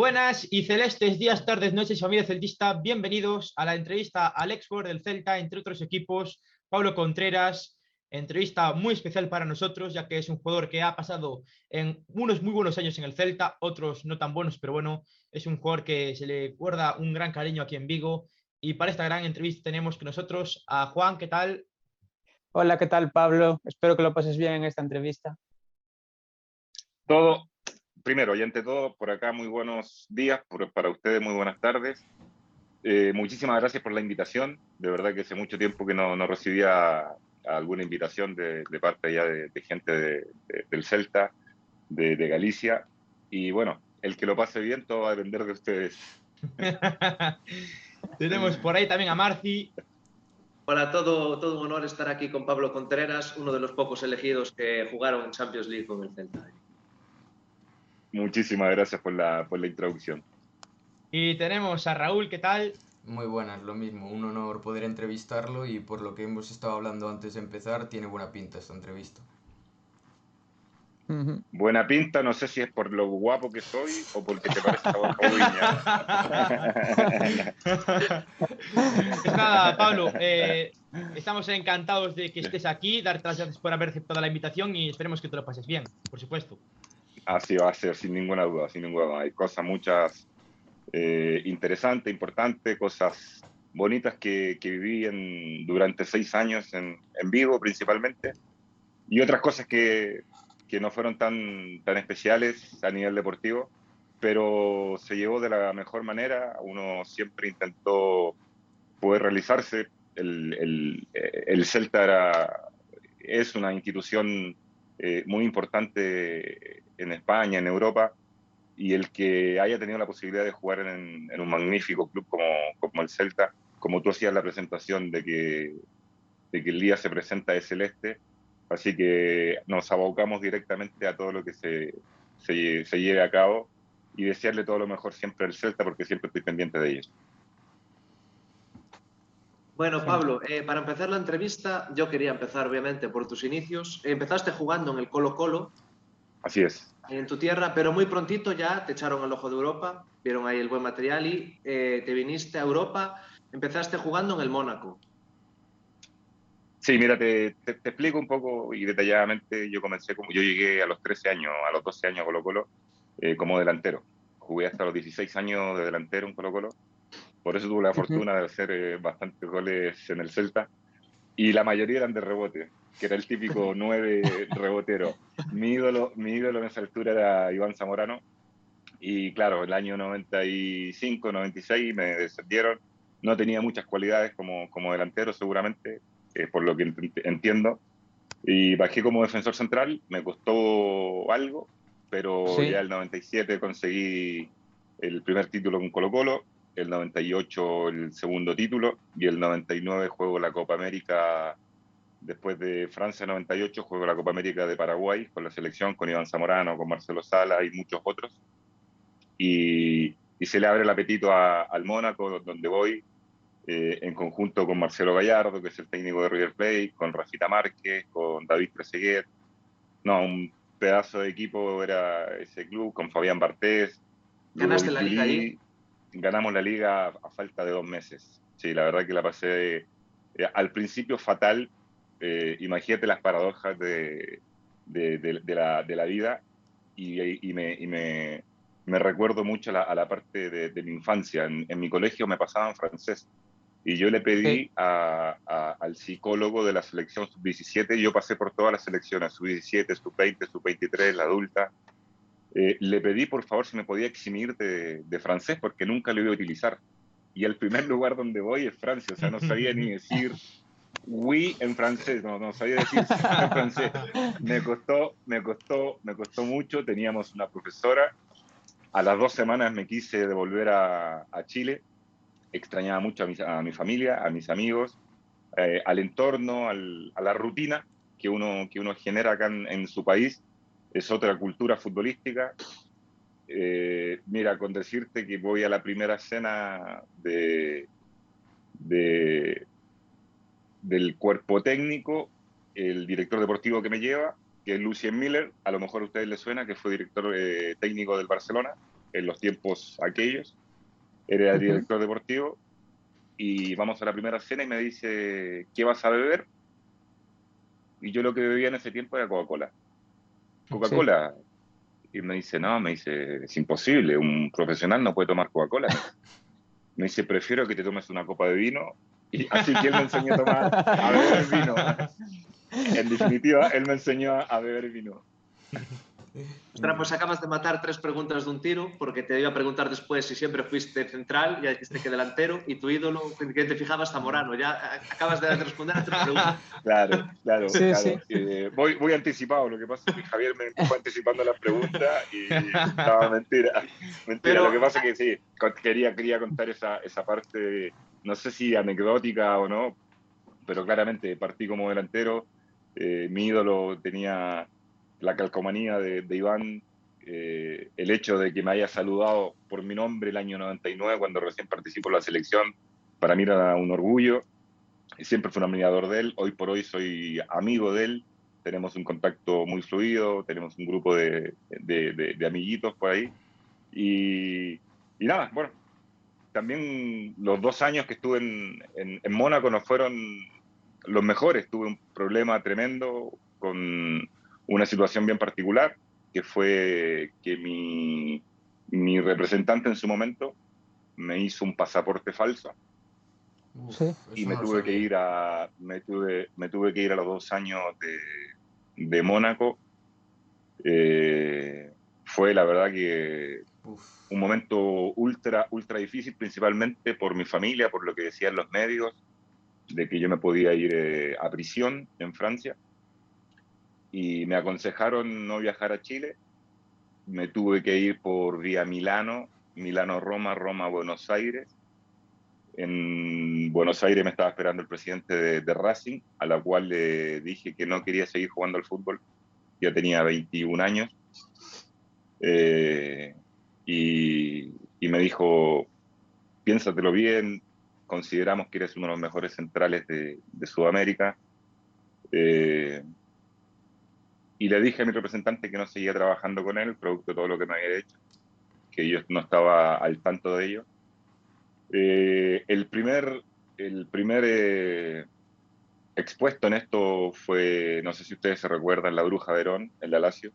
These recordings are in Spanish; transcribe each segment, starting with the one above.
Buenas y celestes días, tardes, noches, familia celtista. Bienvenidos a la entrevista al ex del Celta, entre otros equipos, Pablo Contreras. Entrevista muy especial para nosotros, ya que es un jugador que ha pasado en unos muy buenos años en el Celta, otros no tan buenos, pero bueno, es un jugador que se le guarda un gran cariño aquí en Vigo. Y para esta gran entrevista tenemos que nosotros a Juan, ¿qué tal? Hola, ¿qué tal, Pablo? Espero que lo pases bien en esta entrevista. Todo, primero y ante todo, por acá muy buenos días, para ustedes muy buenas tardes. Eh, muchísimas gracias por la invitación. De verdad que hace mucho tiempo que no, recibía alguna invitación de, parte ya de, gente del Celta, de, Galicia. Y bueno, el que lo pase bien, todo va a depender de ustedes. Tenemos por ahí también a Marci. Hola, todo, todo un honor estar aquí con Pablo Contreras, uno de los pocos elegidos que jugaron en Champions League con el Celta. Muchísimas gracias por la, por la introducción. Y tenemos a Raúl, ¿qué tal? Muy buenas, lo mismo, un honor poder entrevistarlo y por lo que hemos estado hablando antes de empezar, tiene buena pinta esta entrevista. Buena pinta, no sé si es por lo guapo que soy o porque te parece Pues nada, Pablo, eh, estamos encantados de que estés aquí, darte las gracias por haber aceptado la invitación y esperemos que te lo pases bien, por supuesto. A ser, sin ninguna duda, sin ninguna duda. Hay cosas muchas eh, interesantes, importantes, cosas bonitas que, viví durante seis años en, en Vigo principalmente y otras cosas que, que no fueron tan, tan especiales a nivel deportivo, pero se llevó de la mejor manera. Uno siempre intentó poder realizarse. El, el, el Celta era, es una institución eh, muy importante en España, en Europa, y el que haya tenido la posibilidad de jugar en, en un magnífico club como, como, el Celta, como tú hacías la presentación de que, de que el día se presenta de celeste, Así que nos abocamos directamente a todo lo que se, se, lleve a cabo y desearle todo lo mejor siempre al Celta porque siempre estoy pendiente de ellos. Bueno, Pablo, eh, para empezar la entrevista, yo quería empezar obviamente por tus inicios. Empezaste jugando en el Colo Colo. Así es. En tu tierra, pero muy prontito ya te echaron al ojo de Europa, vieron ahí el buen material y eh, te viniste a Europa. Empezaste jugando en el Mónaco. Sí, mira, te, explico un poco y detalladamente. Yo comencé como yo llegué a los 13 años, a los 12 años a Colo Colo, eh, como delantero. Jugué hasta los 16 años de delantero en Colo Colo. Por eso tuve la fortuna de hacer eh, bastantes goles en el Celta. Y la mayoría eran de rebote, que era el típico 9 rebotero. Mi ídolo, mi ídolo en esa altura era Iván Zamorano. Y claro, el año 95, 96 me descendieron. No tenía muchas cualidades como, como delantero, seguramente eh, por lo que entiendo. Y bajé como defensor central, me costó algo, pero ya el 97 conseguí el primer título con Colo Colo, el 98 el segundo título y el 99 juego la Copa América. Después de Francia 98 juego la Copa América de Paraguay con la selección, con Iván Zamorano, con Marcelo Sala y muchos otros. Y, y se le abre el apetito al Mónaco, donde voy, eh, en conjunto con Marcelo Gallardo, que es el técnico de River Plate, con Rafita Márquez, con David Trezeguet. No, un pedazo de equipo era ese club, con Fabián Bartés. ¿Ganaste la liga ahí? Ganamos la liga a falta de dos meses. Sí, la verdad que la pasé eh, al principio fatal. Eh, imagínate las paradojas de, de, de, la, de la, vida y, y, me, y me, me, recuerdo mucho a la, parte de, mi infancia. En, en, mi colegio me pasaban francés y yo le pedí a, al psicólogo de la selección sub-17, yo pasé por todas las selecciones, sub-17, sub-20, sub-23, la adulta, eh, le pedí por favor si me podía eximir de, francés porque nunca lo iba a utilizar. Y el primer lugar donde voy es Francia, o sea, no sabía ni decir oui en francés, no, no sabía decir en francés. Me costó, me costó, me costó mucho, teníamos una profesora, a las dos semanas me quise devolver a, a Chile extrañaba mucho a mi, familia, a mis amigos, eh, al entorno, a la rutina que uno, que uno genera acá en, su país. Es otra cultura futbolística. Eh, mira, con decirte que voy a la primera cena de, del cuerpo técnico, el director deportivo que me lleva, que es Lucien Miller, a lo mejor a ustedes les suena, que fue director eh, técnico del Barcelona, en los tiempos aquellos. Era el director deportivo y vamos a la primera cena y me dice, ¿qué vas a beber? Y yo lo que bebía en ese tiempo era Coca-Cola. Coca-Cola. Y me dice, no, me dice, es imposible, un profesional no puede tomar Coca-Cola. Me dice, prefiero que te tomes una copa de vino. Y así que él me enseñó a tomar, a beber vino. En definitiva, él me enseñó a beber vino. Ostras, pues acabas de matar tres preguntas de un tiro, porque te iba a preguntar después si siempre fuiste central, ya dijiste que delantero, y tu ídolo, que te fijabas, Zamorano. Ya acabas de responder a tres preguntas. Claro, claro, claro. Eh, voy, voy anticipado, lo que pasa es que Javier me fue anticipando las preguntas y estaba mentira. Mentira, lo que pasa es que sí, quería, quería contar esa, esa parte, no sé si anecdótica o no, pero claramente partí como delantero. Eh, mi ídolo tenía la calcomanía de, Iván, eh, el hecho de que me haya saludado por mi nombre el año 99 cuando recién participó en la selección, para mí era un orgullo. Siempre fue un admirador de él, hoy por hoy soy amigo de él, tenemos un contacto muy fluido, tenemos un grupo de, de, amiguitos por ahí. Y, y, nada, bueno, también los dos años que estuve en, en, en Mónaco no fueron los mejores, tuve un problema tremendo con una situación bien particular, que fue que mi, mi representante en su momento me hizo un pasaporte falso. y me tuve que ir a me tuve, me tuve que ir a los dos años de, de Mónaco. Eh, fue la verdad que un momento ultra ultra difícil principalmente por mi familia por lo que decían los medios de que yo me podía ir eh, a prisión en Francia y me aconsejaron no viajar a Chile. Me tuve que ir por vía Milano, Milano-Roma, Roma-Buenos Aires. En Buenos Aires me estaba esperando el presidente de, Racing, a la cual le dije que no quería seguir jugando al fútbol. Ya tenía 21 años. Eh, y, y, me dijo, piénsatelo bien, consideramos que eres uno de los mejores centrales de, de Sudamérica. Eh, y le dije a mi representante que no seguía trabajando con él, producto de todo lo que me había hecho, que yo no estaba al tanto de ello. Eh, el primer, el primer eh, expuesto en esto fue, no sé si ustedes se recuerdan, La Bruja Verón, en la Lazio.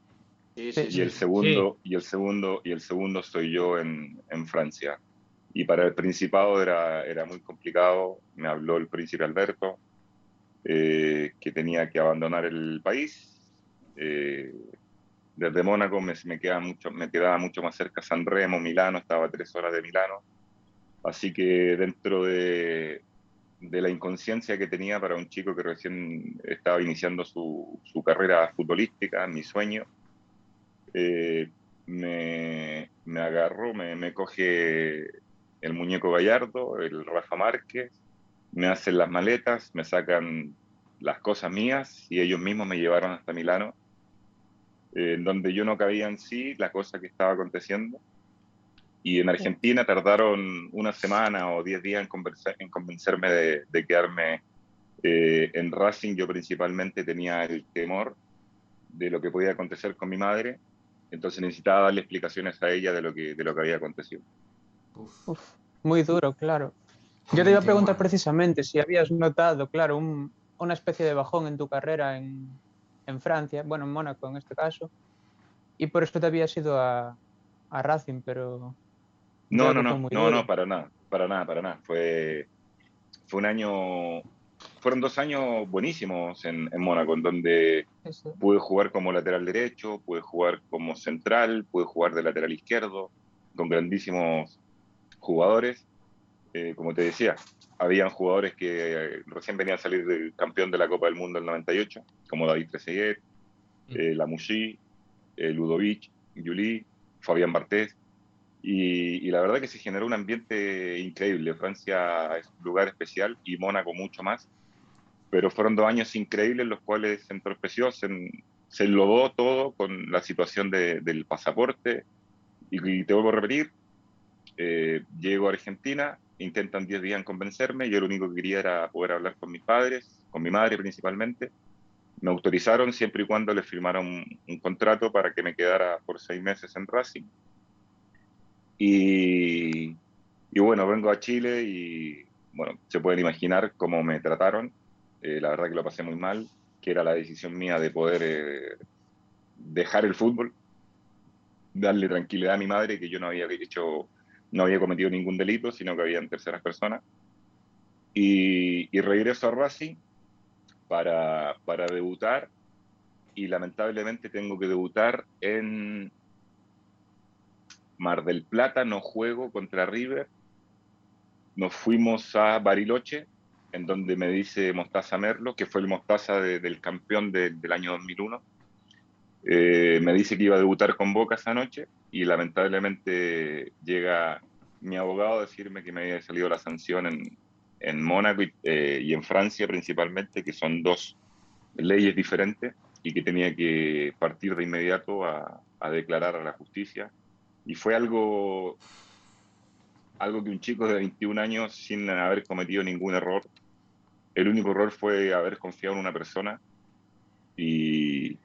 Sí, sí, y el segundo, y el segundo, y el segundo soy yo en, en, Francia. Y para el Principado era, era muy complicado. Me habló el príncipe Alberto, eh, que tenía que abandonar el país eh, desde Mónaco me, me, mucho, me quedaba mucho más cerca San Remo, Milano, estaba a tres horas de Milano. Así que dentro de, de la inconsciencia que tenía para un chico que recién estaba iniciando su, su carrera futbolística, mi sueño, eh, me, me, agarró, me, me, coge el muñeco Gallardo, el Rafa Márquez, me hacen las maletas, me sacan las cosas mías y ellos mismos me llevaron hasta Milano en donde yo no cabía en sí la cosa que estaba aconteciendo. Y en Argentina tardaron una semana o diez días en, en convencerme de, quedarme eh, en Racing. Yo principalmente tenía el temor de lo que podía acontecer con mi madre, entonces necesitaba darle explicaciones a ella de lo que, de lo que había acontecido. muy duro, claro. Yo te iba a preguntar precisamente si habías notado, claro, una especie de bajón en tu carrera en, en Francia, bueno, en Mónaco en este caso, y por eso te habías ido a, a Racing, pero... No, no, no, no, no, para nada, para nada, para nada. Fue, fue un año, fueron dos años buenísimos en, en Mónaco, en donde pude jugar como lateral derecho, pude jugar como central, pude jugar de lateral izquierdo, con grandísimos jugadores. Eh, como te decía, habían jugadores que recién venían a salir del campeón de la Copa del Mundo del 98, como David Trezeguet, mm. eh, Lamouchi, eh, Ludovic, Juli, Fabián Bartés. Y, la verdad que se generó un ambiente increíble. Francia es un lugar especial y Mónaco mucho más. Pero fueron dos años increíbles los cuales se entorpeció, se, se enlodó todo con la situación del pasaporte. Y, te vuelvo a repetir, eh, llego a Argentina, intentan 10 días en convencerme, yo lo único que quería era poder hablar con mis padres, con mi madre principalmente. Me autorizaron siempre y cuando les firmaron un, contrato para que me quedara por seis meses en Racing. Y, y bueno, vengo a Chile y bueno, se pueden imaginar cómo me trataron. Eh, la verdad que lo pasé muy mal, que era la decisión mía de poder eh, dejar el fútbol, darle tranquilidad a mi madre que yo no había hecho, no había cometido ningún delito, sino que había en terceras personas. Y, regreso a Racing para, para debutar y lamentablemente tengo que debutar en Mar del Plata, no juego contra River. Nos fuimos a Bariloche, en donde me dice Mostaza Merlo, que fue el Mostaza de, del campeón de, del año 2001. Eh, me dice que iba a debutar con Boca esa noche y lamentablemente llega mi abogado a decirme que me había salido la sanción en, en Mónaco y, eh, y en Francia principalmente, que son dos leyes diferentes y que tenía que partir de inmediato a, a, declarar a la justicia. Y fue algo, algo que un chico de 21 años, sin haber cometido ningún error, el único error fue haber confiado en una persona y,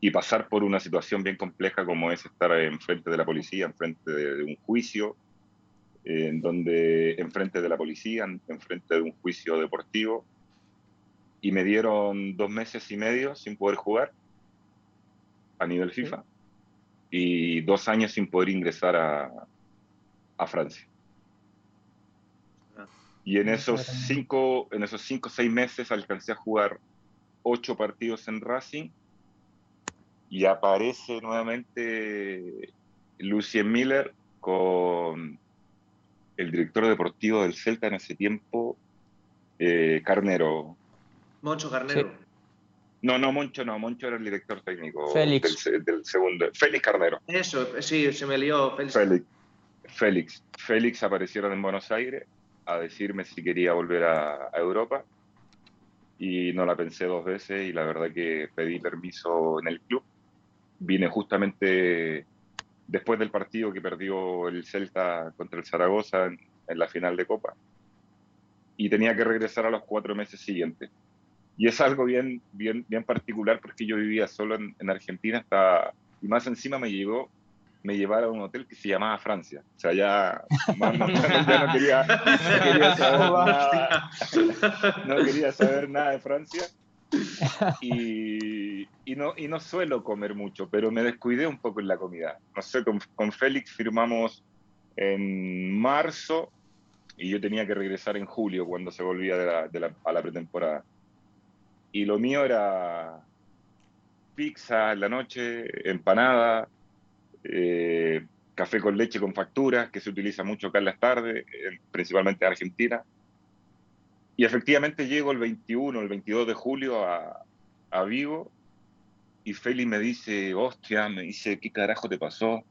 y pasar por una situación bien compleja como es estar enfrente de la policía, enfrente de, de un juicio, eh, en donde enfrente de la policía, enfrente de un juicio deportivo, y me dieron dos meses y medio sin poder jugar a nivel FIFA y dos años sin poder ingresar a, a Francia. Y en esos cinco, en esos cinco o seis meses alcancé a jugar ocho partidos en Racing y aparece nuevamente Lucien Miller con el director deportivo del Celta en ese tiempo, eh, Carnero. Moncho Carnero. Sí. No, no, Moncho no, Moncho era el director técnico Félix. Del, del, segundo. Félix Carnero. Eso, sí, se me lió. Félix. Félix. Félix. Félix aparecieron en Buenos Aires a decirme si quería volver a, a, Europa y no la pensé dos veces y la verdad que pedí permiso en el club. Vine justamente después del partido que perdió el Celta contra el Zaragoza en, en, la final de Copa. Y tenía que regresar a los cuatro meses siguientes. Y es algo bien, bien, bien particular porque yo vivía solo en, en Argentina hasta, y más encima me llegó, me llevara a un hotel que se llamaba Francia. O sea, ya, no, ya no, quería, no, quería saber nada, no quería saber nada de Francia. Y, y, no, y no suelo comer mucho, pero me descuidé un poco en la comida. No sé, con, con Félix firmamos en marzo y yo tenía que regresar en julio cuando se volvía de la, de la, a la pretemporada. Y lo mío era pizza en la noche, empanada, eh, café con leche con facturas, que se utiliza mucho acá en las tardes, principalmente en Argentina. Y efectivamente llego el 21, el 22 de julio a, a Vigo y Feli me dice, hostia, me dice, ¿qué carajo te pasó?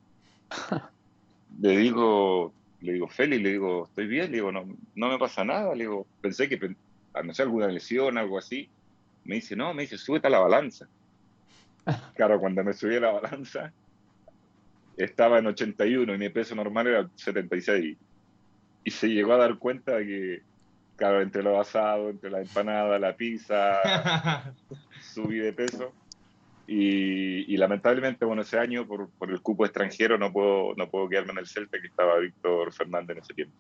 le digo, le digo, Feli, le digo, estoy bien, le digo, no, no me pasa nada, le digo, pensé que, no sé, alguna lesión, algo así. Me dice, no, me dice, súbete a la balanza. Claro, cuando me subí a la balanza, estaba en 81 y mi peso normal era 76. Y se llegó a dar cuenta de que, claro, entre lo asado, entre la empanada, la pizza, subí de peso. Y, y, lamentablemente, bueno, ese año, por, por, el cupo extranjero, no puedo, no puedo quedarme en el Celta, que estaba Víctor Fernández en ese tiempo.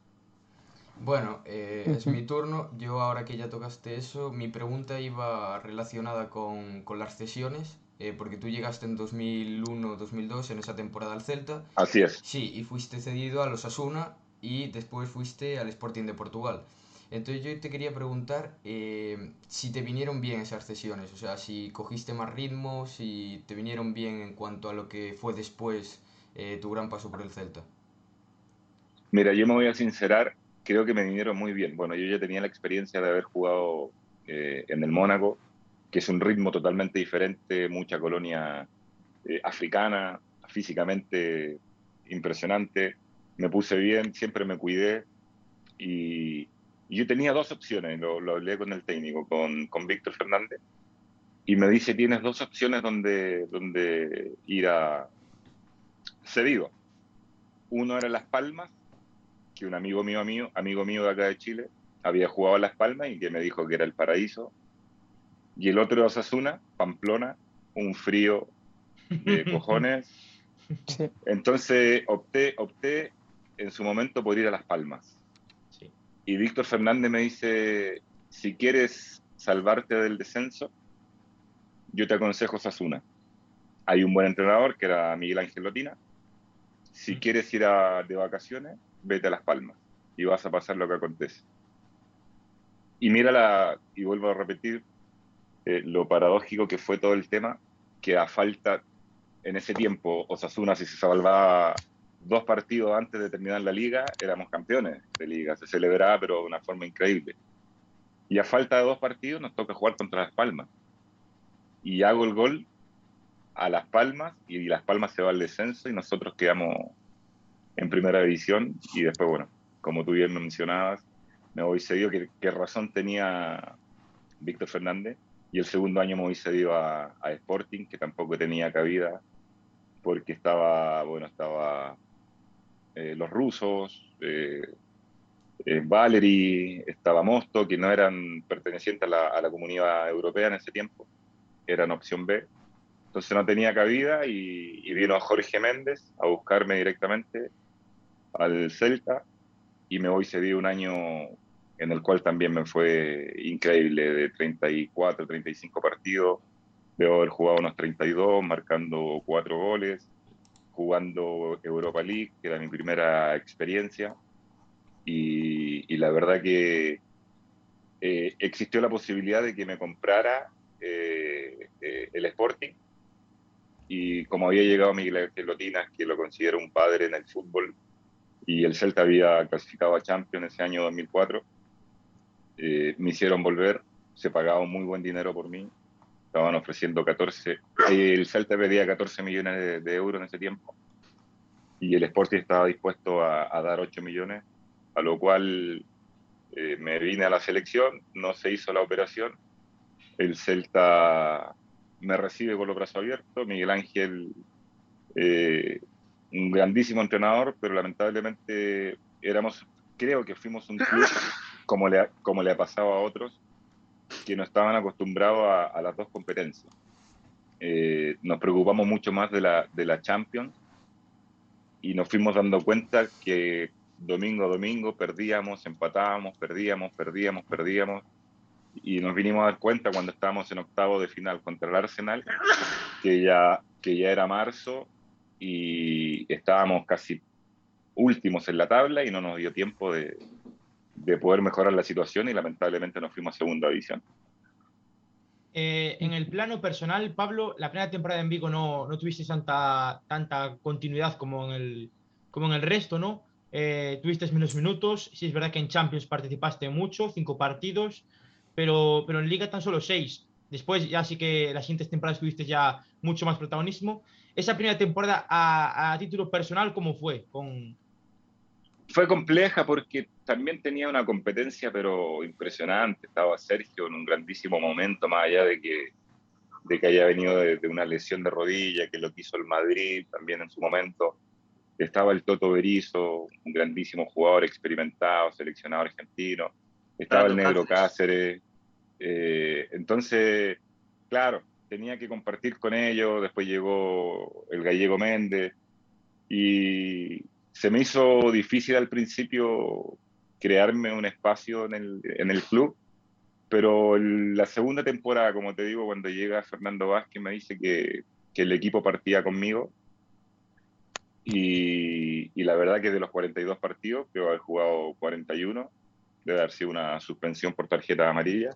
Bueno, eh, es mi turno. Yo ahora que ya tocaste eso, mi pregunta iba relacionada con, con las cesiones, eh, porque tú llegaste en 2001-2002 en esa temporada al Celta. Así es. Sí, y fuiste cedido a los Asuna y después fuiste al Sporting de Portugal. Entonces yo te quería preguntar eh, si te vinieron bien esas cesiones, o sea, si cogiste más ritmo, si te vinieron bien en cuanto a lo que fue después eh, tu gran paso por el Celta. Mira, yo me voy a sincerar, creo que me vinieron muy bien. Bueno, yo ya tenía la experiencia de haber jugado eh, en el Mónaco, que es un ritmo totalmente diferente, mucha colonia eh, africana, físicamente impresionante. Me puse bien, siempre me cuidé y, y yo tenía dos opciones, lo, lo hablé con el técnico, con, con Víctor Fernández, y me dice, tienes dos opciones donde, donde ir a cedido. Uno era Las Palmas, que un amigo mío, amigo, amigo mío de acá de Chile había jugado a Las Palmas y que me dijo que era el paraíso. Y el otro era Osasuna, Pamplona, un frío de cojones. Sí. Entonces opté, opté en su momento por ir a Las Palmas. Y Víctor Fernández me dice, si quieres salvarte del descenso, yo te aconsejo Sasuna. Hay un buen entrenador que era Miguel Ángel Lotina. Si Mm. quieres ir a- de vacaciones, vete a Las Palmas y vas a pasar lo que acontece. Y mira la, y vuelvo a repetir, eh, lo paradójico que fue todo el tema, que a falta, en ese tiempo, Osasuna, si se salvaba dos partidos antes de terminar la liga, éramos campeones de liga. Se celebraba, pero de una forma increíble. Y a falta de dos partidos, nos toca jugar contra Las Palmas. Y hago el gol a Las Palmas, y Las Palmas se va al descenso, y nosotros quedamos en primera división. Y después, bueno, como tú bien mencionabas, me voy cedido. ¿Qué, qué razón tenía Víctor Fernández? Y el segundo año me voy cedido a, a Sporting, que tampoco tenía cabida, porque estaba, bueno, estaba eh, los rusos, eh, eh, Valery, estaba Mosto, que no eran pertenecientes a la, a la comunidad europea en ese tiempo, eran opción B. Entonces no tenía cabida y, y vino Jorge Méndez a buscarme directamente al Celta y me voy cedido un año en el cual también me fue increíble, de 34, 35 partidos, debo haber jugado unos 32, marcando cuatro goles, jugando Europa League, que era mi primera experiencia, y, la verdad que eh, existió la posibilidad de que me comprara eh, eh, el Sporting, y como había llegado Miguel Ángel que lo considero un padre en el fútbol, y el Celta había clasificado a Champions ese año 2004, eh, me hicieron volver, se pagaba un muy buen dinero por mí, estaban ofreciendo 14, eh, el Celta pedía 14 millones de, euros en ese tiempo. Y el Sporting estaba dispuesto a, a dar 8 millones, a lo cual eh, me vine a la selección, no se hizo la operación, el Celta me recibe con los brazos abiertos, Miguel Ángel, eh, un grandísimo entrenador, pero lamentablemente éramos, creo que fuimos un club como le, como le ha pasado a otros, que no estaban acostumbrados a, a las dos competencias. Eh, nos preocupamos mucho más de la, de la Champions y nos fuimos dando cuenta que domingo a domingo perdíamos, empatábamos, perdíamos, perdíamos, perdíamos. Y nos vinimos a dar cuenta cuando estábamos en octavo de final contra el Arsenal, que ya, que ya era marzo y estábamos casi últimos en la tabla y no nos dio tiempo de, de poder mejorar la situación y lamentablemente nos fuimos a segunda división. Eh, en el plano personal, Pablo, la primera temporada en Vigo no, no tuviste tanta, tanta continuidad como en el, como en el resto, ¿no? Eh, tuviste menos minutos, sí es verdad que en Champions participaste mucho, cinco partidos, pero, pero en Liga tan solo seis. Después ya sí que las siguientes temporadas tuviste ya mucho más protagonismo. Esa primera temporada a, a título personal, ¿cómo fue? Con, fue compleja porque también tenía una competencia, pero impresionante. Estaba Sergio en un grandísimo momento, más allá de que, de que haya venido de, de, una lesión de rodilla, que lo quiso el Madrid también en su momento. Estaba el Toto Berizo, un grandísimo jugador experimentado, seleccionado argentino. Estaba el Negro Cáceres. Eh, entonces, claro, tenía que compartir con ellos. Después llegó el gallego Méndez. Y, se me hizo difícil al principio crearme un espacio en el, en el club, pero el, la segunda temporada, como te digo, cuando llega Fernando Vázquez me dice que, que el equipo partía conmigo y, la verdad que de los 42 partidos, creo haber jugado 41, debe haber sido una suspensión por tarjeta amarilla.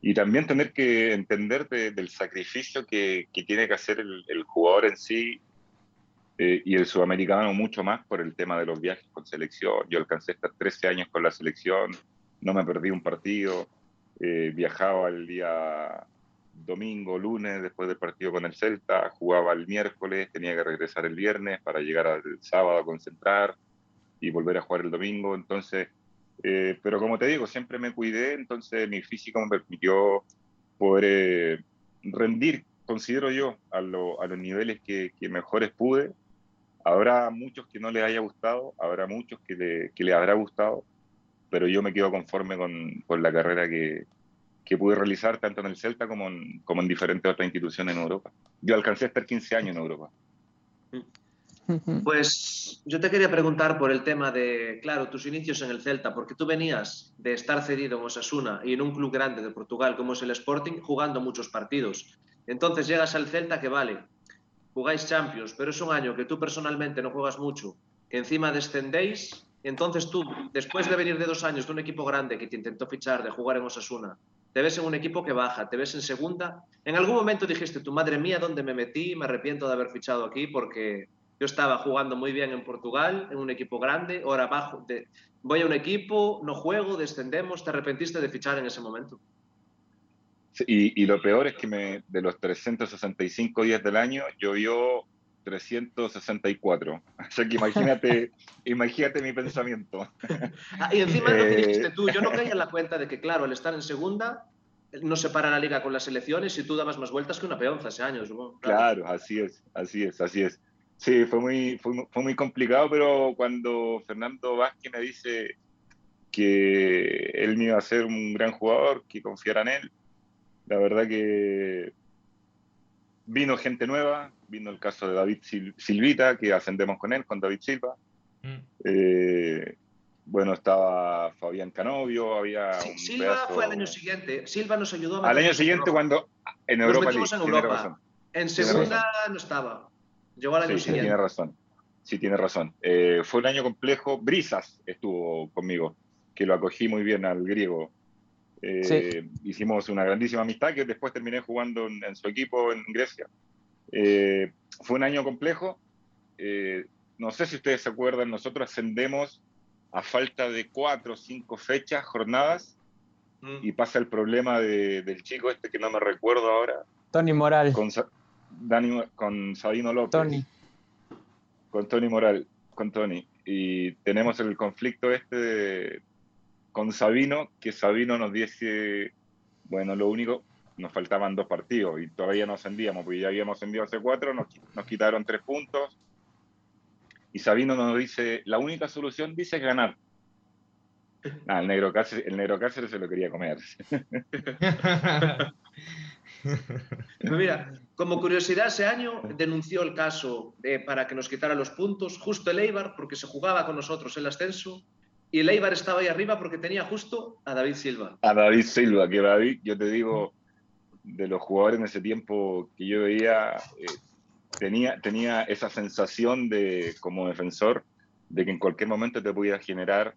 Y también tener que entender de, del sacrificio que, tiene que hacer el jugador en sí eh, y el sudamericano mucho más por el tema de los viajes con selección. Yo alcancé a estar 13 años con la selección, no me perdí un partido, eh, viajaba el día domingo, lunes, después del partido con el Celta, jugaba el miércoles, tenía que regresar el viernes para llegar al sábado a concentrar y volver a jugar el domingo. Entonces, eh, pero como te digo, siempre me cuidé, entonces mi físico me permitió poder rendir, considero yo, a, lo, a los niveles que, que mejores pude Habrá muchos que no les haya gustado, habrá muchos que, le, que les habrá gustado, pero yo me quedo conforme con, con la carrera que, que, pude realizar tanto en el Celta como en, como en diferentes otras instituciones en Europa. Yo alcancé a estar 15 años en Europa. Pues yo te quería preguntar por el tema de, claro, tus inicios en el Celta, porque tú venías de estar cedido en Osasuna y en un club grande de Portugal como es el Sporting, jugando muchos partidos. Entonces llegas al Celta que vale, jugáis Champions, pero es un año que tú personalmente no juegas mucho, que encima descendéis, entonces tú, después de venir de dos años de un equipo grande que te intentó fichar, de jugar en Osasuna, te ves en un equipo que baja, te ves en segunda, en algún momento dijiste, tu madre mía, ¿dónde me metí? Me arrepiento de haber fichado aquí porque yo estaba jugando muy bien en Portugal, en un equipo grande, ahora bajo, voy a un equipo, no juego, descendemos, ¿te arrepentiste de fichar en ese momento? Y, y, lo peor es que me, de los 365 días del año, llovió 364. Así que imagínate, imagínate mi pensamiento. Ah, y encima lo que dijiste tú, yo no caía en la cuenta de que, claro, al estar en segunda, no se para la liga con las selecciones y tú dabas más vueltas que una peonza ese año, supongo. Claro. claro, así es, así es, así es. Sí, fue muy, fue, fue muy complicado, pero cuando Fernando Vázquez me dice que él me iba a ser un gran jugador, que confiara en él, la verdad que vino gente nueva, vino el caso de David Silvita, que ascendemos con él, con David Silva. Mm. Eh, bueno, estaba Fabián Canovio, había sí, un Silva pedazo... fue al año siguiente. Silva nos ayudó a Al año siguiente cuando en Europa nos en Europa. En segunda no estaba. Llegó al año sí, siguiente. Sí, tiene razón. Sí, tiene razón. Eh, fue un año complejo. Brisas estuvo conmigo, que lo acogí muy bien al griego. Eh, hicimos una grandísima amistad que después terminé jugando en, en su equipo en Grecia. Eh, fue un año complejo. Eh, no sé si ustedes se acuerdan, nosotros ascendemos a falta de cuatro o cinco fechas, jornadas, mm. y pasa el problema de, del chico este que no me recuerdo ahora. Tony Moral. Con, Dani, con Sabino López. Tony. Con Tony Moral, con Tony. Y tenemos el conflicto este de, con Sabino, que Sabino nos dice, bueno, lo único, nos faltaban dos partidos y todavía no ascendíamos, porque ya habíamos ascendido hace cuatro, nos, nos quitaron tres puntos. Y Sabino nos dice, la única solución, dice, es ganar. Ah, el negro Cáceres, el negro Cáceres se lo quería comer. Mira, como curiosidad, ese año denunció el caso para que nos quitara los puntos justo el Eibar, porque se jugaba con nosotros el ascenso, y el Eibar estaba ahí arriba porque tenía justo a David Silva. A David Silva, que David, yo te digo, de los jugadores en ese tiempo que yo veía, eh, tenía, tenía esa sensación de, como defensor, de que en cualquier momento te podía generar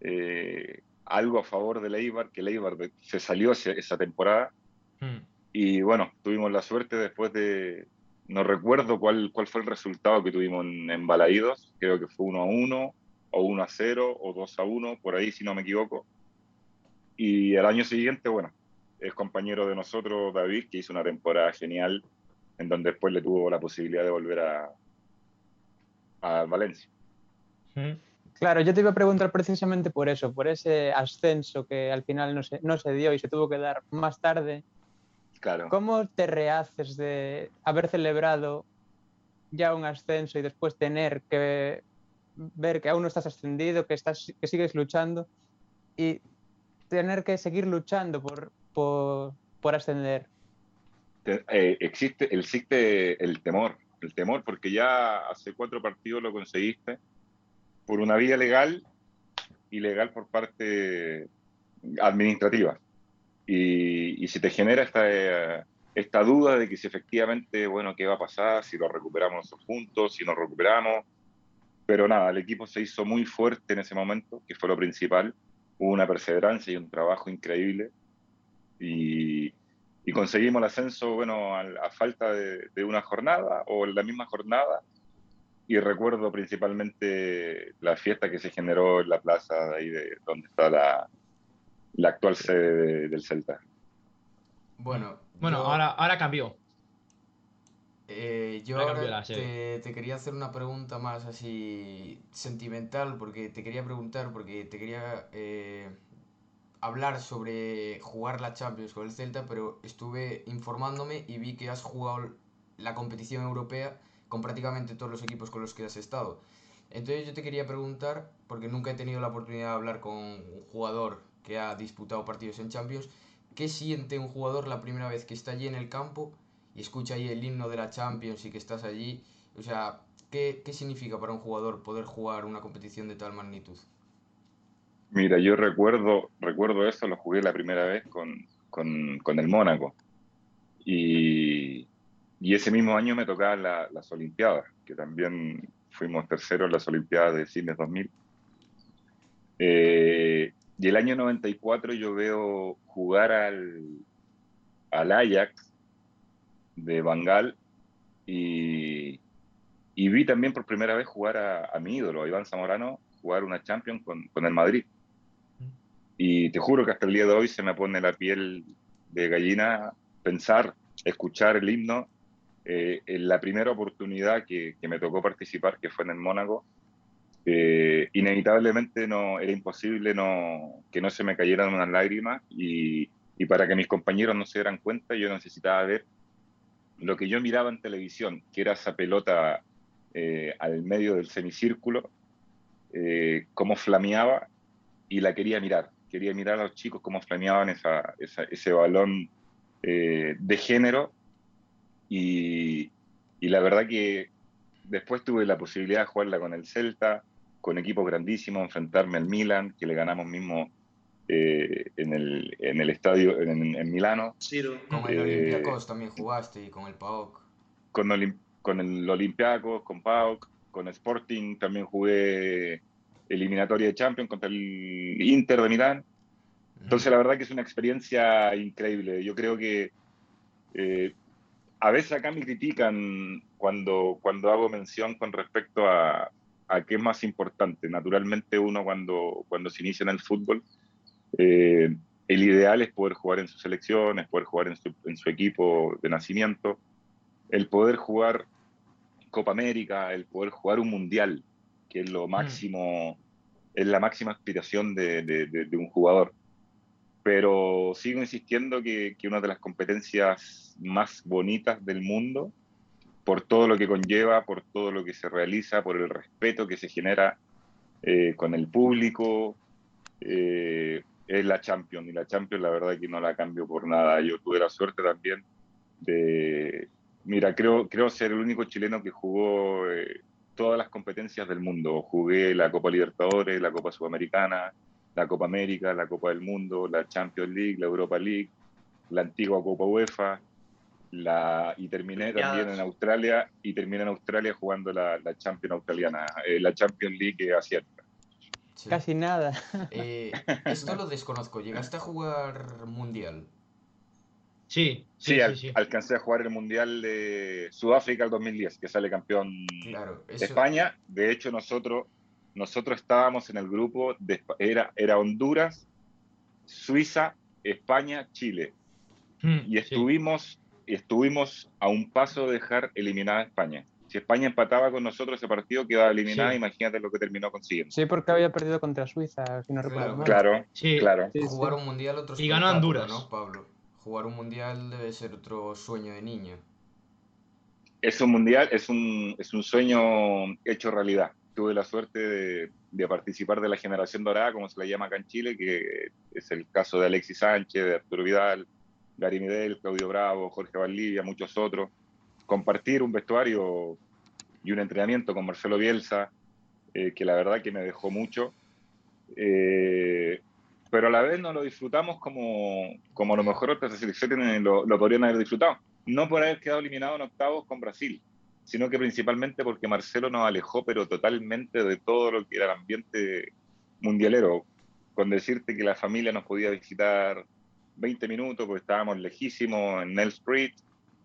eh, algo a favor del Eibar, que el Eibar se salió esa temporada. Hmm. Y bueno, tuvimos la suerte después de, no recuerdo cuál, cuál fue el resultado que tuvimos en, en Balaídos, creo que fue 1 a 1 o 1 a 0 o 2 a 1, por ahí si no me equivoco. Y el año siguiente, bueno, es compañero de nosotros, David, que hizo una temporada genial, en donde después le tuvo la posibilidad de volver a, a Valencia. Claro, yo te iba a preguntar precisamente por eso, por ese ascenso que al final no se, no se dio y se tuvo que dar más tarde. Claro. ¿Cómo te rehaces de haber celebrado ya un ascenso y después tener que ver que aún no estás ascendido, que, estás, que sigues luchando y tener que seguir luchando por, por, ascender? Eh, existe, existe el temor, el temor, porque ya hace cuatro partidos lo conseguiste por una vía legal y legal por parte administrativa. Y, y si te genera esta, esta duda de que si efectivamente, bueno, qué va a pasar, si lo recuperamos juntos, si nos recuperamos, pero nada, el equipo se hizo muy fuerte en ese momento, que fue lo principal. Hubo una perseverancia y un trabajo increíble. Y, y conseguimos el ascenso, bueno, a, falta de, de, una jornada o en la misma jornada. Y recuerdo principalmente la fiesta que se generó en la plaza de ahí de donde está la, la actual sede de, del Celta. Bueno, bueno yo... ahora, ahora cambió. Eh, yo ahora te, te, quería hacer una pregunta más así sentimental, porque te quería preguntar, porque te quería eh, hablar sobre jugar la Champions con el Celta, pero estuve informándome y vi que has jugado la competición europea con prácticamente todos los equipos con los que has estado. Entonces yo te quería preguntar, porque nunca he tenido la oportunidad de hablar con un jugador que ha disputado partidos en Champions, ¿qué siente un jugador la primera vez que está allí en el campo? Y escucha ahí el himno de la Champions y que estás allí, o sea, ¿qué, ¿qué significa para un jugador poder jugar una competición de tal magnitud? Mira, yo recuerdo, recuerdo eso, lo jugué la primera vez con, con, con el Mónaco. Y, y, ese mismo año me tocaban la, las Olimpiadas, que también fuimos terceros en las Olimpiadas de Cine 2000. Eh, y el año 94 yo veo jugar al, al Ajax de Bangal y, y, vi también por primera vez jugar a, a, mi ídolo, a Iván Zamorano, jugar una Champions con, con el Madrid. Y te juro que hasta el día de hoy se me pone la piel de gallina pensar, escuchar el himno. Eh, en la primera oportunidad que, que, me tocó participar, que fue en el Mónaco, eh, inevitablemente no, era imposible no, que no se me cayeran unas lágrimas y, y, para que mis compañeros no se dieran cuenta, yo necesitaba ver lo que yo miraba en televisión, que era esa pelota eh, al medio del semicírculo, eh, cómo flameaba y la quería mirar. Quería mirar a los chicos cómo flameaban ese balón eh, de género y, y, la verdad que después tuve la posibilidad de jugarla con el Celta, con equipos grandísimos, enfrentarme al Milan, que le ganamos mismo eh, en, el, en el estadio en, en Milano. Ciro. Con el eh, Olympiacos también jugaste y con el PAOK. Con, Olim, con el Olympiacos, con PAOK, con Sporting también jugué eliminatoria de Champions contra el Inter de Milán. Entonces, la verdad que es una experiencia increíble. Yo creo que eh, a veces acá me critican cuando, cuando hago mención con respecto a, a qué es más importante. Naturalmente, uno cuando, cuando se inicia en el fútbol, eh, el ideal es poder jugar en sus selecciones, poder jugar en su, en su equipo de nacimiento, el poder jugar Copa América, el poder jugar un mundial, que es lo máximo, mm. es la máxima aspiración de, de, de, de, un jugador. Pero sigo insistiendo que, que, una de las competencias más bonitas del mundo, por todo lo que conlleva, por todo lo que se realiza, por el respeto que se genera eh, con el público, eh, es la Champions. Y la Champions, la verdad, que no la cambio por nada. Yo tuve la suerte también de. Mira, creo, creo ser el único chileno que jugó eh, todas las competencias del mundo. Jugué la Copa Libertadores, la Copa Sudamericana, la Copa América, la Copa del Mundo, la Champions League, la Europa League, la antigua Copa UEFA, la, y terminé también en Australia y terminé en Australia jugando la, la Champions australiana, eh, la Champions League asiática. Sí. Casi nada. Eh, esto lo desconozco. ¿Llegaste a jugar mundial? Sí, sí, sí, al, sí, alcancé a jugar el Mundial de Sudáfrica el 2010, que sale campeón claro, eso... de España. De hecho, nosotros, nosotros estábamos en el grupo, de, era, era Honduras, Suiza, España, Chile. Hmm, y estuvimos, estuvimos a un paso de dejar eliminada a España. Si España empataba con nosotros ese partido, quedaba eliminada, imagínate lo que terminó consiguiendo. Sí, porque había perdido contra Suiza, si no recuerdo mal. Claro, claro. Jugar un mundial otros Y ganó Honduras. ¿no, Pablo? jugar un mundial debe ser otro sueño de niño. Es un mundial, es un, es un sueño hecho realidad. Tuve la suerte de, de, participar de la generación dorada, como se la llama acá en Chile, que es el caso de Alexis Sánchez, de Arturo Vidal, Gary Midel, Claudio Bravo, Jorge Valdivia, muchos otros. Compartir un vestuario y un entrenamiento con Marcelo Bielsa, eh, que la verdad que me dejó mucho. Eh, pero a la vez no lo disfrutamos como, como a lo mejor otras selecciones lo, lo podrían haber disfrutado. No por haber quedado eliminado en octavos con Brasil, sino que principalmente porque Marcelo nos alejó, pero totalmente de todo lo que era el ambiente mundialero. Con decirte que la familia nos podía visitar 20 minutos porque estábamos lejísimos en Nell Street,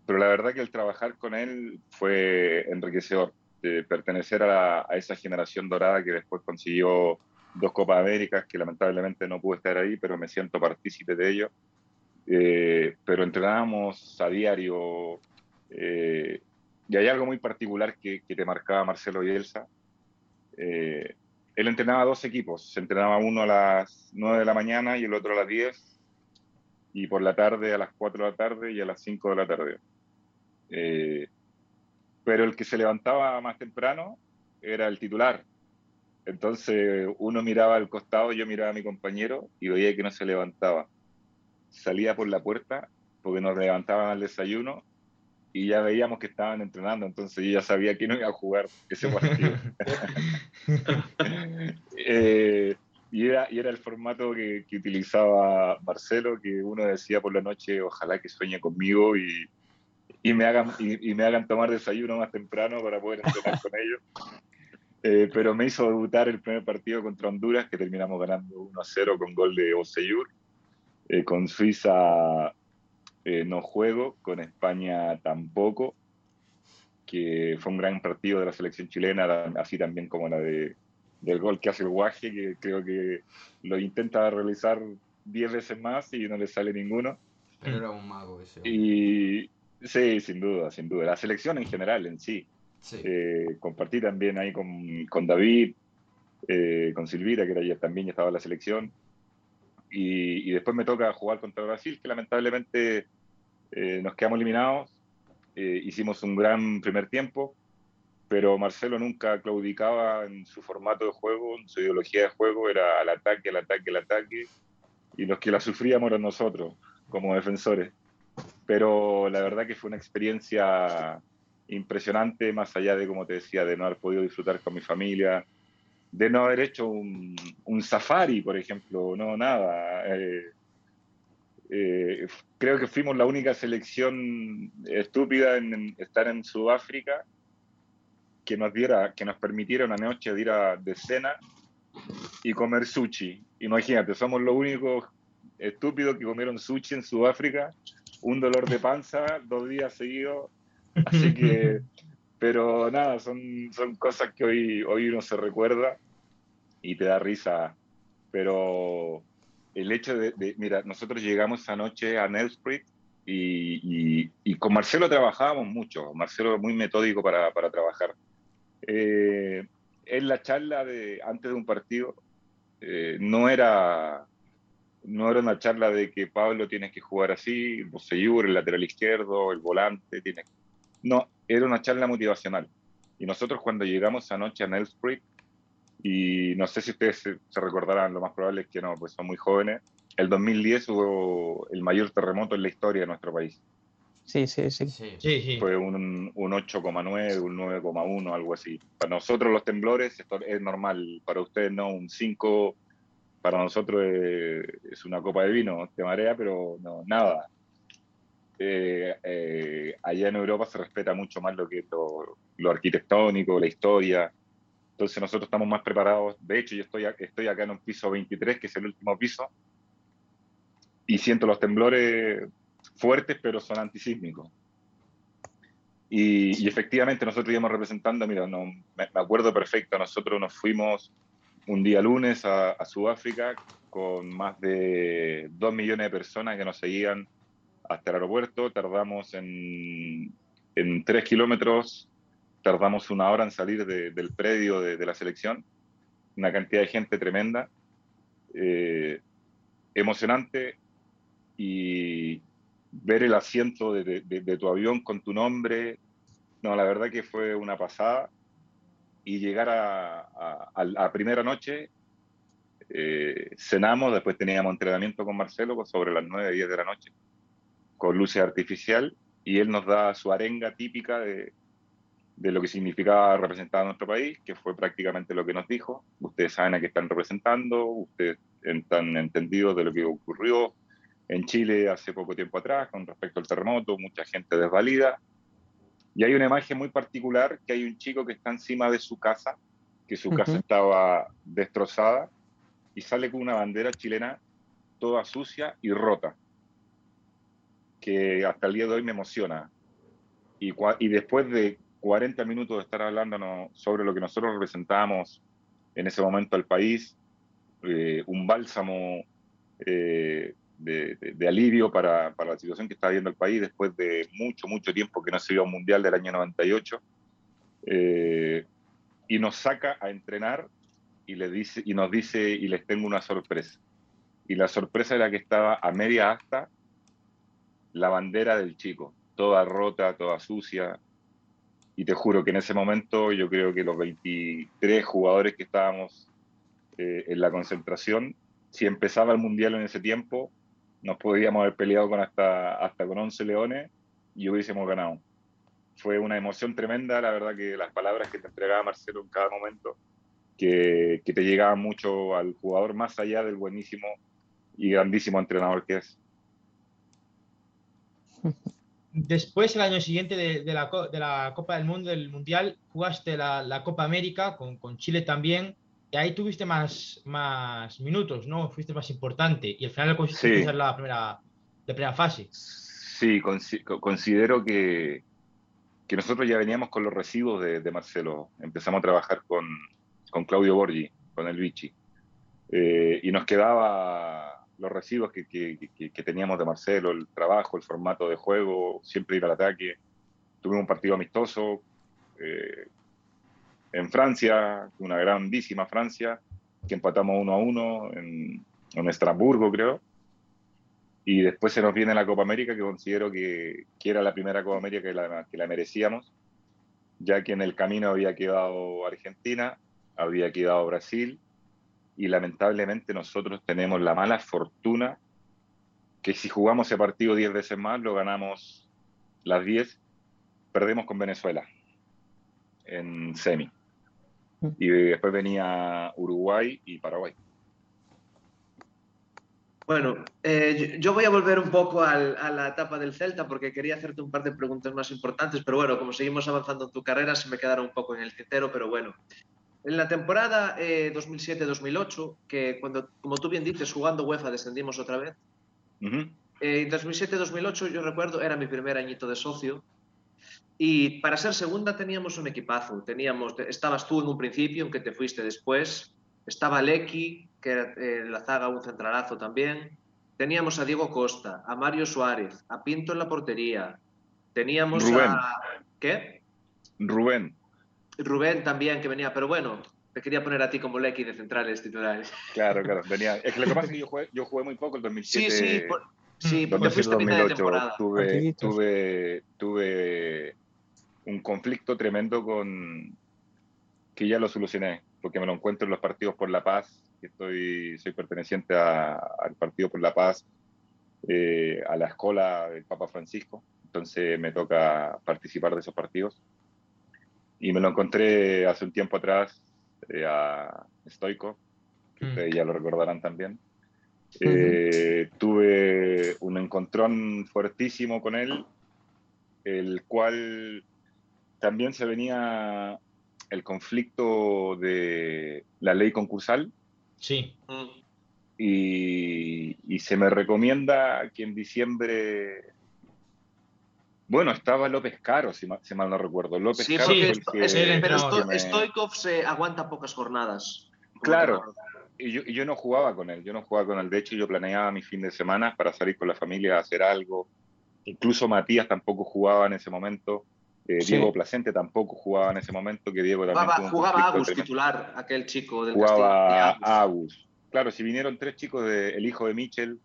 pero la verdad que el trabajar con él fue enriquecedor, de pertenecer a, la, a esa generación dorada que después consiguió dos Copas Américas que lamentablemente no pude estar ahí, pero me siento partícipe de ello. Eh, pero entrenábamos a diario eh, y hay algo muy particular que, que te marcaba Marcelo Bielsa. Eh, él entrenaba dos equipos, se entrenaba uno a las 9 de la mañana y el otro a las 10 y por la tarde a las 4 de la tarde y a las 5 de la tarde. Eh, pero el que se levantaba más temprano era el titular, entonces uno miraba al costado, yo miraba a mi compañero y veía que no se levantaba. Salía por la puerta porque nos levantaban al desayuno y ya veíamos que estaban entrenando, entonces yo ya sabía que no iba a jugar ese partido. Eh, y, era, y era el formato que, que, utilizaba Marcelo, que uno decía por la noche, ojalá que sueñe conmigo y, y me, hagan, y, me hagan tomar desayuno más temprano para poder entrenar con ellos. Eh, pero me hizo debutar el primer partido contra Honduras, que terminamos ganando 1-0 con gol de Oseyur. Eh, con Suiza eh, no juego, con España tampoco, que fue un gran partido de la selección chilena, así también como la de, del gol que hace el Guaje, que creo que lo intenta realizar 10 veces más y no le sale ninguno. Pero era un mago ese. Y sí, sin duda, sin duda. La selección en general, en sí. Eh, compartí también ahí con, con David, eh, con Silvira, que era, ya, también estaba en la selección. Y, y, después me toca jugar contra Brasil, que lamentablemente eh, nos quedamos eliminados. hicimos un gran primer tiempo, pero Marcelo nunca claudicaba en su formato de juego, en su ideología de juego, era al ataque, al ataque, al ataque. Y los que la sufríamos eran nosotros, como defensores. Pero la verdad que fue una experiencia impresionante, más allá de, como te decía, de no haber podido disfrutar con mi familia, de no haber hecho un, un safari, por ejemplo, no, nada. Eh, eh, creo que fuimos la única selección estúpida en, estar en Sudáfrica que nos diera, que nos permitiera una noche ir a, de cena y comer sushi. Imagínate, somos los únicos estúpidos que comieron sushi en Sudáfrica, un dolor de panza, dos días seguidos, Así que, pero nada, son, son cosas que hoy, hoy uno se recuerda y te da risa. Pero el hecho de, mira, nosotros llegamos anoche a Nelsprit y, y, con Marcelo trabajábamos mucho. Marcelo muy metódico para, para trabajar. Eh, en la charla de antes de un partido eh, no era no era una charla de que Pablo tienes que jugar así, Boseyur, el lateral izquierdo, el volante, tiene no, era una charla motivacional. Y nosotros cuando llegamos anoche a Nelsprit, y no sé si ustedes se, recordarán, lo más probable es que no, pues son muy jóvenes, el 2010 hubo el mayor terremoto en la historia de nuestro país. Sí, sí, sí. sí. sí, Fue un, un 8,9, un 9,1, algo así. Para nosotros los temblores esto es normal, para ustedes no, un 5, para nosotros es, una copa de vino, te marea, pero no, nada. Eh, eh, allá en Europa se respeta mucho más lo que lo, arquitectónico, la historia. Entonces nosotros estamos más preparados. De hecho, yo estoy, estoy acá en un piso 23, que es el último piso, y siento los temblores fuertes, pero son antisísmicos. Y, efectivamente nosotros íbamos representando, mira, no, me, acuerdo perfecto, nosotros nos fuimos un día lunes a, a Sudáfrica con más de dos millones de personas que nos seguían hasta el aeropuerto, tardamos en, en tres kilómetros, tardamos una hora en salir del predio de, la selección, una cantidad de gente tremenda, eh, emocionante. Y ver el asiento de, tu avión con tu nombre, no, la verdad que fue una pasada y llegar a, a, primera noche, eh, cenamos, después teníamos entrenamiento con Marcelo sobre las 9, 10 de la noche con luces artificial y él nos da su arenga típica de, de lo que significaba representar a nuestro país, que fue prácticamente lo que nos dijo. Ustedes saben a qué están representando, ustedes están entendidos de lo que ocurrió en Chile hace poco tiempo atrás con respecto al terremoto, mucha gente desvalida. Y hay una imagen muy particular que hay un chico que está encima de su casa, que su casa estaba destrozada, y sale con una bandera chilena toda sucia y rota que hasta el día de hoy me emociona. Y, y después de 40 minutos de estar hablando sobre lo que nosotros representábamos en ese momento al país, eh, un bálsamo eh, de, alivio para, para, la situación que está viviendo el país después de mucho, mucho tiempo que no se iba un mundial del año 98, eh, y nos saca a entrenar y, le dice, y nos dice, y les tengo una sorpresa. Y la sorpresa era que estaba a media asta la bandera del chico, toda rota, toda sucia. Y te juro que en ese momento yo creo que los 23 jugadores que estábamos eh, en la concentración, si empezaba el Mundial en ese tiempo, nos podríamos haber peleado con hasta, hasta con 11 leones y hubiésemos ganado. fue una emoción tremenda, la verdad que las palabras que te entregaba Marcelo en cada momento, que, que te llegaban mucho al jugador más allá del buenísimo y grandísimo entrenador que es. Después, el año siguiente de, la, de la, Copa del Mundo, del Mundial, jugaste la, la Copa América con, con, Chile también, ahí tuviste más, más minutos, ¿no? Fuiste más importante, y al final conseguiste Sí. la primera, la primera fase. Sí, consi- co- considero que, que nosotros ya veníamos con los recibos de, de Marcelo. Empezamos a trabajar con, con Claudio Borgi, con el Vichy. Eh, y nos quedaba los recibos que, que- que- que teníamos de Marcelo, el trabajo, el formato de juego, siempre ir al ataque. Tuvimos un partido amistoso eh, en Francia, una grandísima Francia, que empatamos uno a uno en, en Estrasburgo, creo. Y después se nos viene la Copa América, que considero que, que era la primera Copa América que la, que la merecíamos, ya que en el camino había quedado Argentina, había quedado Brasil, y lamentablemente nosotros tenemos la mala fortuna que si jugamos ese partido 10 veces más, lo ganamos las 10, perdemos con Venezuela en semi. Y después venía Uruguay y Paraguay. Bueno, eh, yo, voy a volver un poco al- a la etapa del Celta porque quería hacerte un par de preguntas más importantes, pero bueno, como seguimos avanzando en tu carrera, se me quedaron un poco en el tintero, pero bueno. En la temporada eh, 2007-2008, que cuando, como tú bien dices, jugando UEFA descendimos otra vez, eh, en 2007-2008 yo recuerdo, era mi primer añito de socio, y para ser segunda teníamos un equipazo. Teníamos, estabas tú en un principio, aunque te fuiste después. Estaba Lecky, que era eh, en la zaga un centralazo también. Teníamos a Diego Costa, a Mario Suárez, a Pinto en la portería. Teníamos Rubén. a... ¿Qué? Rubén, Rubén también, que venía. Pero bueno, te quería poner a ti como Lecky de centrales titulares. claro, claro, venía. Es que lo que pasa es que yo jugué, yo jugué muy poco el 2007. Sí, sí, por- sí, porque 2007, fuiste a mitad de 2008 temporada. tuve, tuve, tuve un conflicto tremendo con que ya lo solucioné, porque me lo encuentro en los partidos por la paz, que estoy, soy perteneciente a- al Partido por la Paz, eh, a la escuela del Papa Francisco, entonces me toca participar de esos partidos. Y me lo encontré hace un tiempo atrás eh, a Stoico, que Mm. ustedes ya lo recordarán también. Eh, tuve un encontrón fuertísimo con él, el cual también se venía el conflicto de la ley concursal Sí. Y, y se me recomienda que en diciembre, bueno, estaba López Caro, si mal, si mal no recuerdo. López Sí, Caro que- es- el pero Sto- me- Stoikov se aguanta pocas jornadas. Claro. y yo, y yo no jugaba con él, yo no jugaba con él. De hecho, yo planeaba mi fin de semana para salir con la familia a hacer algo. Incluso Matías tampoco jugaba en ese momento. Eh, Sí. Diego Placente tampoco jugaba en ese momento, que Diego también Jugaba, jugaba Agus titular, aquel chico del Jugaba Castillo. Agus. Claro, si vinieron tres chicos, de, el hijo de Michel.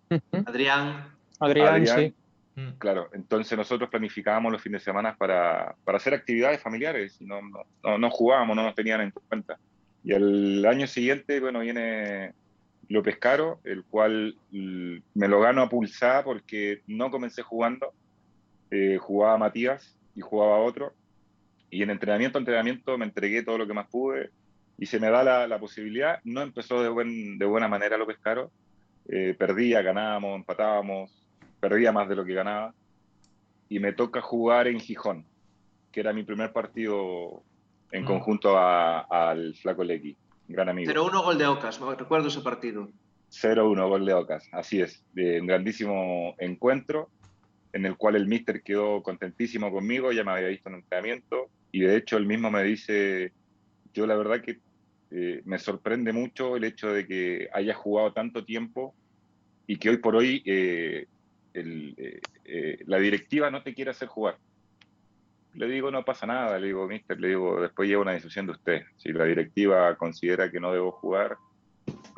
Adrián. Adrián, Adrián. sí. Mm. Claro, entonces nosotros planificábamos los fines de semana para, para hacer actividades familiares y no, no, no, no jugábamos, no nos tenían en cuenta. Y el año siguiente, bueno, viene López Caro, el cual mm, me lo gano a pulsar porque no comencé jugando, eh, jugaba Matías y jugaba otro, y en entrenamiento, entrenamiento me entregué todo lo que más pude. Y se me da la, la posibilidad, no empezó de, buen, de buena manera López Caro, eh, perdía, ganábamos, empatábamos, perdía más de lo que ganaba. Y me toca jugar en Gijón, que era mi primer partido en Mm. conjunto al Flaco Lequi, gran amigo. 0-1 gol de Ocas, recuerdo ese partido. 0-1 gol de Ocas, así es, de un grandísimo encuentro en el cual el míster quedó contentísimo conmigo, ya me había visto en entrenamiento y de hecho él mismo me dice, yo la verdad que eh, me sorprende mucho el hecho de que haya jugado tanto tiempo y que hoy por hoy eh, eh, la directiva no te quiere hacer jugar. Le digo, no pasa nada, le digo, mister, le digo, después lleva una decisión de usted. Si la directiva considera que no debo jugar,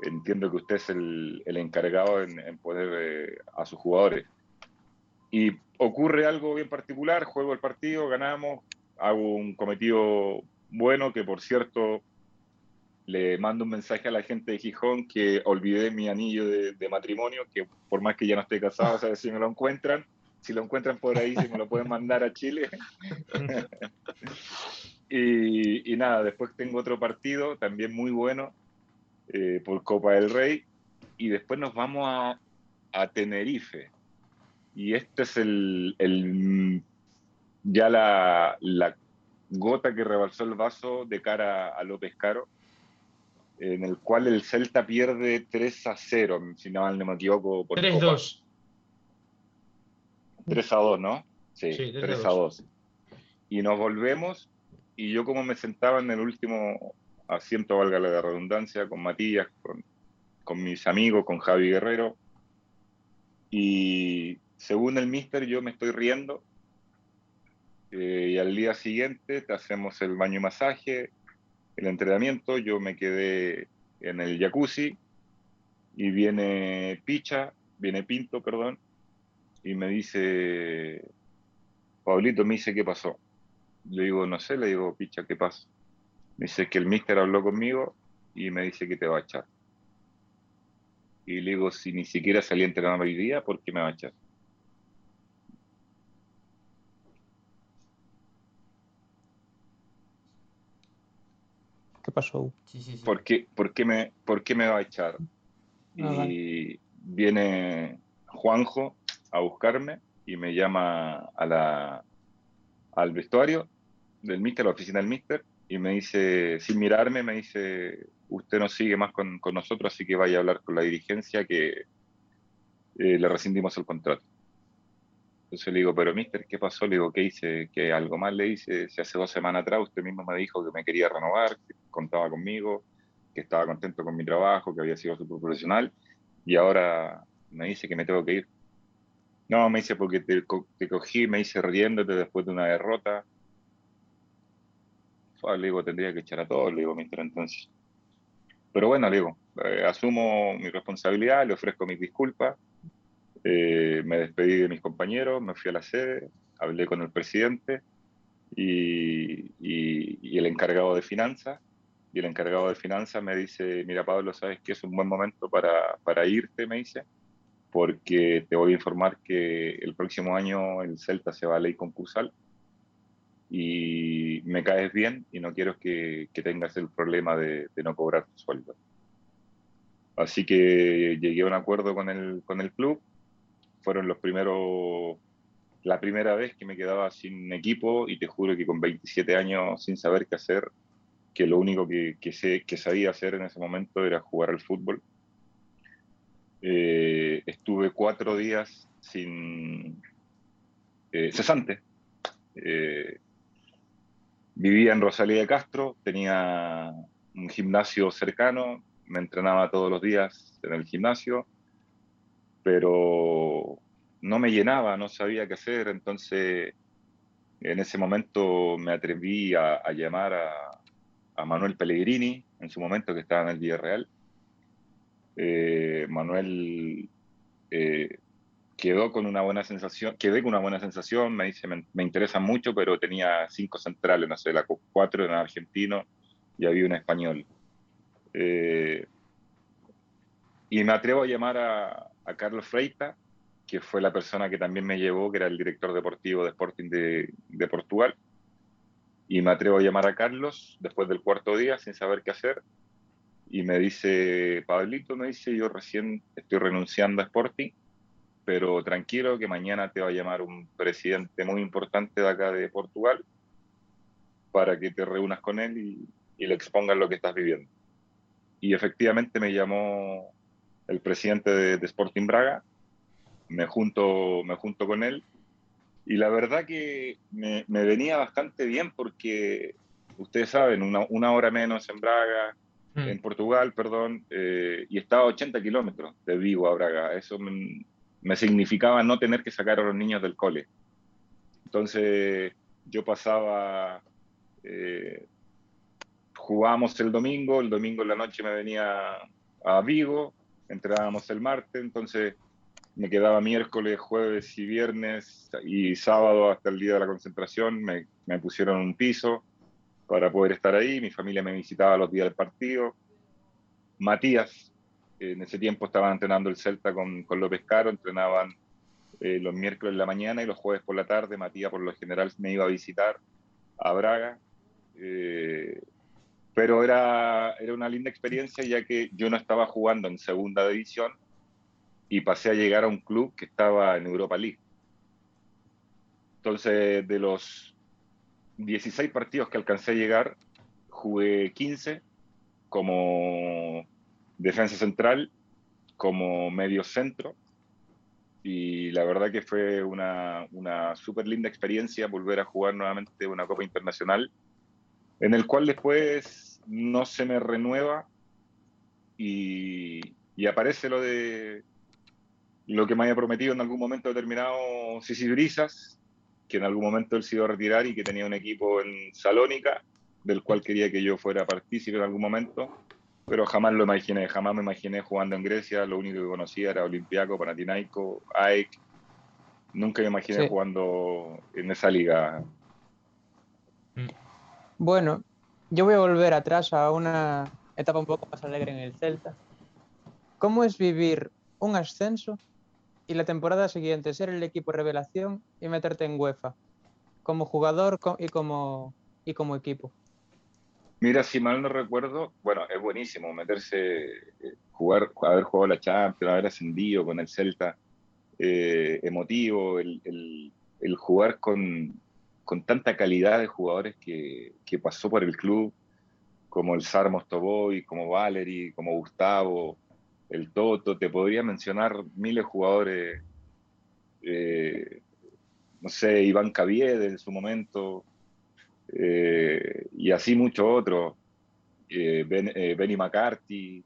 entiendo que usted es el, encargado en, eh, a sus jugadores. Y ocurre algo bien particular, juego el partido, ganamos, hago un cometido bueno, que por cierto le mando un mensaje a la gente de Gijón que olvidé mi anillo de, matrimonio, que por más que ya no esté casado, a ver si me lo encuentran. si lo encuentran por ahí, si me lo pueden mandar a Chile. y, nada, después tengo otro partido también muy bueno eh, por Copa del Rey. Y después nos vamos a, a Tenerife. Y este es el, el ya la, la, gota que rebalsó el vaso de cara a López Caro, en el cual el Celta pierde 3 a 0, si no mal no me equivoco. 3-2. 3 a 2, ¿no? Sí, 3, a 2. Y nos volvemos, y yo como me sentaba en el último asiento, valga la redundancia, con Matías, con, con mis amigos, con Javi Guerrero, y según el mister yo me estoy riendo, eh, y al día siguiente te hacemos el baño y masaje, el entrenamiento, yo me quedé en el jacuzzi, y viene Picha, viene Pinto, perdón, y me dice, Pablito me dice, ¿qué pasó? Le digo, no sé, le digo, picha, ¿qué pasa? Me dice que el mister habló conmigo y me dice que te va a echar. Y le digo, si ni siquiera salí a entrenar hoy día, ¿por qué me va a echar? ¿Qué pasó? ¿Por, qué, por, qué me, ¿Por qué me va a echar? Ah, y viene Juanjo a buscarme y me llama a la, al vestuario del mister, la oficina del mister, y me dice, sin mirarme, me dice, usted no sigue más con, con nosotros, así que vaya a hablar con la dirigencia que eh, le rescindimos el contrato. Entonces le digo, pero mister, ¿qué pasó? Le digo, ¿qué hice? Que algo más le hice. Si hace dos semanas atrás usted mismo me dijo que me quería renovar, que contaba conmigo, que estaba contento con mi trabajo, que había sido súper profesional, y ahora me dice que me tengo que ir. No, me dice porque te, te cogí, me hice riéndote después de una derrota. le digo, tendría que echar a todos, le digo, mister, entonces. Pero bueno, le digo, eh, asumo mi responsabilidad, le ofrezco mis disculpas, eh, me despedí de mis compañeros, me fui a la sede, hablé con el presidente y, y, el encargado de finanzas. Y el encargado de finanzas me dice, mira Pablo, ¿sabes que es un buen momento para, para irte? Me dice porque te voy a informar que el próximo año el Celta se va a ley concursal y me caes bien y no quiero que, que tengas el problema de, de, no cobrar tu sueldo. Así que llegué a un acuerdo con el, con el club. Fueron los primeros, la primera vez que me quedaba sin equipo y te juro que con 27 años sin saber qué hacer, que lo único que, sé, que sabía hacer en ese momento era jugar al fútbol eh, estuve cuatro días sin eh, cesante. Eh, vivía en Rosalía de Castro, tenía un gimnasio cercano, me entrenaba todos los días en el gimnasio, pero no me llenaba, no sabía qué hacer, entonces en ese momento me atreví a, llamar a, a, Manuel Pellegrini, en su momento que estaba en el Villarreal, eh, Manuel eh, quedó con una buena sensación, quedé con una buena sensación, me dice, me, interesa mucho, pero tenía cinco centrales, no sé, la cuatro eran argentino y había un español. Eh, y me atrevo a llamar a, Carlos Freita, que fue la persona que también me llevó, que era el director deportivo de Sporting de, de Portugal. Y me atrevo a llamar a Carlos después del cuarto día sin saber qué hacer y me dice, Pablito, me dice, yo recién estoy renunciando a Sporting, pero tranquilo que mañana te va a llamar un presidente muy importante de acá de Portugal para que te reúnas con él y, le expongas lo que estás viviendo. Y efectivamente me llamó el presidente de, Sporting Braga, me junto, me junto con él y la verdad que me, venía bastante bien porque ustedes saben, una, una hora menos en Braga, Mm. en Portugal, perdón, eh, y estaba a 80 kilómetros de Vigo a Braga. Eso me, significaba no tener que sacar a los niños del cole. Entonces yo pasaba, eh, jugábamos el domingo, el domingo en la noche me venía a Vigo, entrenábamos el martes, entonces me quedaba miércoles, jueves y viernes y sábado hasta el día de la concentración, me, me pusieron un piso para poder estar ahí. Mi familia me visitaba los días del partido. Matías, en ese tiempo estaban entrenando el Celta con, con López Caro, entrenaban eh, los miércoles en la mañana y los jueves por la tarde. Matías por lo general me iba a visitar a Braga. Eh, pero era, era una linda experiencia ya que yo no estaba jugando en segunda división y pasé a llegar a un club que estaba en Europa League. Entonces, de los 16 partidos que alcancé a llegar, jugué 15 como defensa central, como medio centro. Y la verdad que fue una, una súper linda experiencia volver a jugar nuevamente una Copa Internacional, en el cual después no se me renueva y, y aparece lo de lo que me había prometido en algún momento determinado Sisi Brisas, que en algún momento él se iba a retirar y que tenía un equipo en Salónica, del cual quería que yo fuera partícipe en algún momento, pero jamás lo imaginé, jamás me imaginé jugando en Grecia, lo único que conocía era Olympiaco, Panathinaiko, AEK, nunca me imaginé Sí. jugando en esa liga. Bueno, yo voy a volver atrás a una etapa un poco más alegre en el Celta. ¿Cómo es vivir un ascenso y la temporada siguiente ser el equipo revelación y meterte en UEFA como jugador y como, y como equipo? Mira, si mal no recuerdo, bueno, es buenísimo meterse, eh, jugar, haber jugado la Champions, haber ascendido con el Celta, eh, emotivo, el jugar con, con tanta calidad de jugadores que, pasó por el club, como el Sar Mostovoy, como Valery, como Gustavo, el Toto, te podría mencionar miles de jugadores, eh, no sé, Iván Caviede en su momento, eh, y así muchos otros, eh, ben, Benny McCarthy,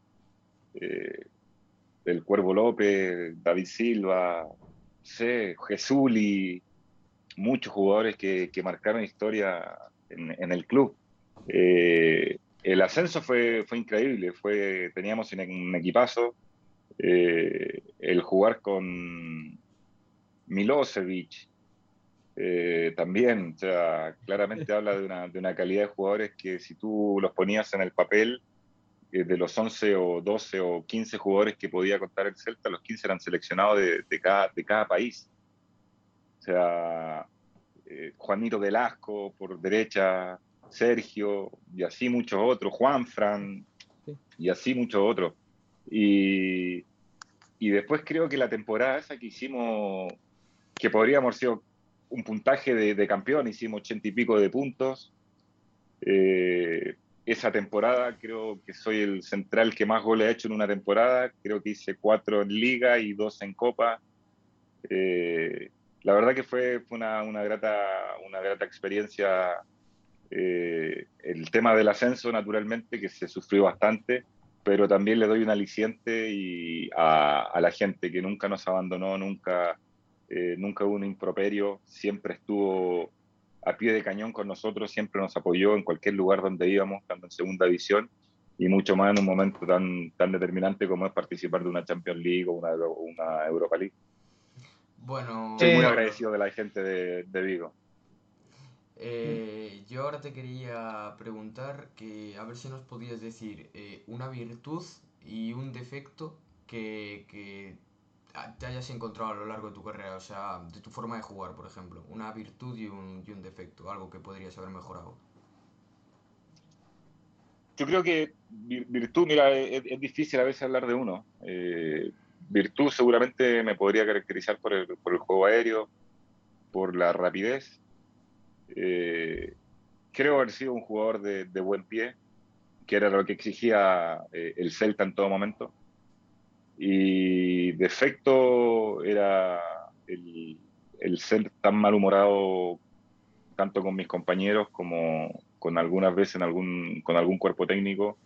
el Cuervo López, David Silva, no sé, Jesuli, muchos jugadores que, que marcaron historia en, en el club. Eh, el ascenso fue, fue increíble, fue, teníamos un, equipazo, eh, el jugar con Milosevic, eh, también, o sea, claramente habla de una, de una calidad de jugadores que si tú los ponías en el papel, eh, de los 11 o 12 o 15 jugadores que podía contar el Celta, los 15 eran seleccionados de cada, de cada país. O sea, eh, Juanito Velasco por derecha, Sergio, y así muchos otros, Juan Fran, Sí. y así muchos otros. Y, y después creo que la temporada esa que hicimos, que podríamos haber sido un puntaje de, de campeón, hicimos ochenta y pico de puntos. Eh, esa temporada creo que soy el central que más goles ha hecho en una temporada, creo que hice cuatro en liga y dos en copa. Eh, la verdad que fue, fue una, una, grata, una grata experiencia. Eh, el tema del ascenso, naturalmente, que se sufrió bastante, pero también le doy un aliciente y a, a la gente que nunca nos abandonó, nunca, eh, nunca hubo un improperio, siempre estuvo a pie de cañón con nosotros, siempre nos apoyó en cualquier lugar donde íbamos, estando en segunda división, y mucho más en un momento tan, tan determinante como es participar de una Champions League o una, una Europa League. Bueno, Estoy muy Eh, agradecido de la gente de, de Vigo. eh, yo ahora te quería preguntar que a ver si nos podías decir eh, una virtud y un defecto que, que te hayas encontrado a lo largo de tu carrera, o sea, de tu forma de jugar, por ejemplo. Una virtud y un, y un defecto, algo que podrías haber mejorado. Yo creo que vir- virtud, mira, es, es difícil a veces hablar de uno. Eh, virtud seguramente me podría caracterizar por el, por el juego aéreo, por la rapidez. Eh, creo haber sido un jugador de, buen pie, que era lo que exigía eh, el Celta en todo momento. Y defecto era el, el ser tan malhumorado tanto con mis compañeros como con algunas veces algún, con algún cuerpo técnico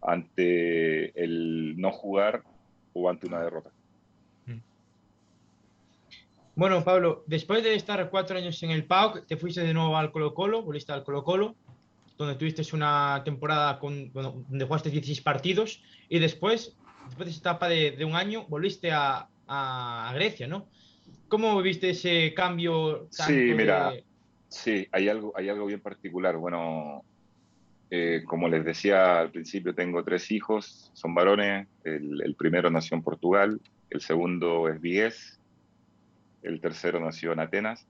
ante el no jugar o ante una derrota. Bueno, Pablo, después de estar cuatro años en el PAOK, te fuiste de nuevo al Colo Colo, volviste al Colo Colo, donde tuviste una temporada con, bueno, donde jugaste 16 partidos y después, después de esa etapa de, de un año, volviste a, Grecia, ¿no? ¿Cómo viste ese cambio? Sí, tanto de- mira. Sí, hay algo, hay algo bien particular. Bueno, eh, como les decía al principio, tengo tres hijos, son varones. El, primero nació en Portugal, el segundo es Vigués el tercero nació en Atenas.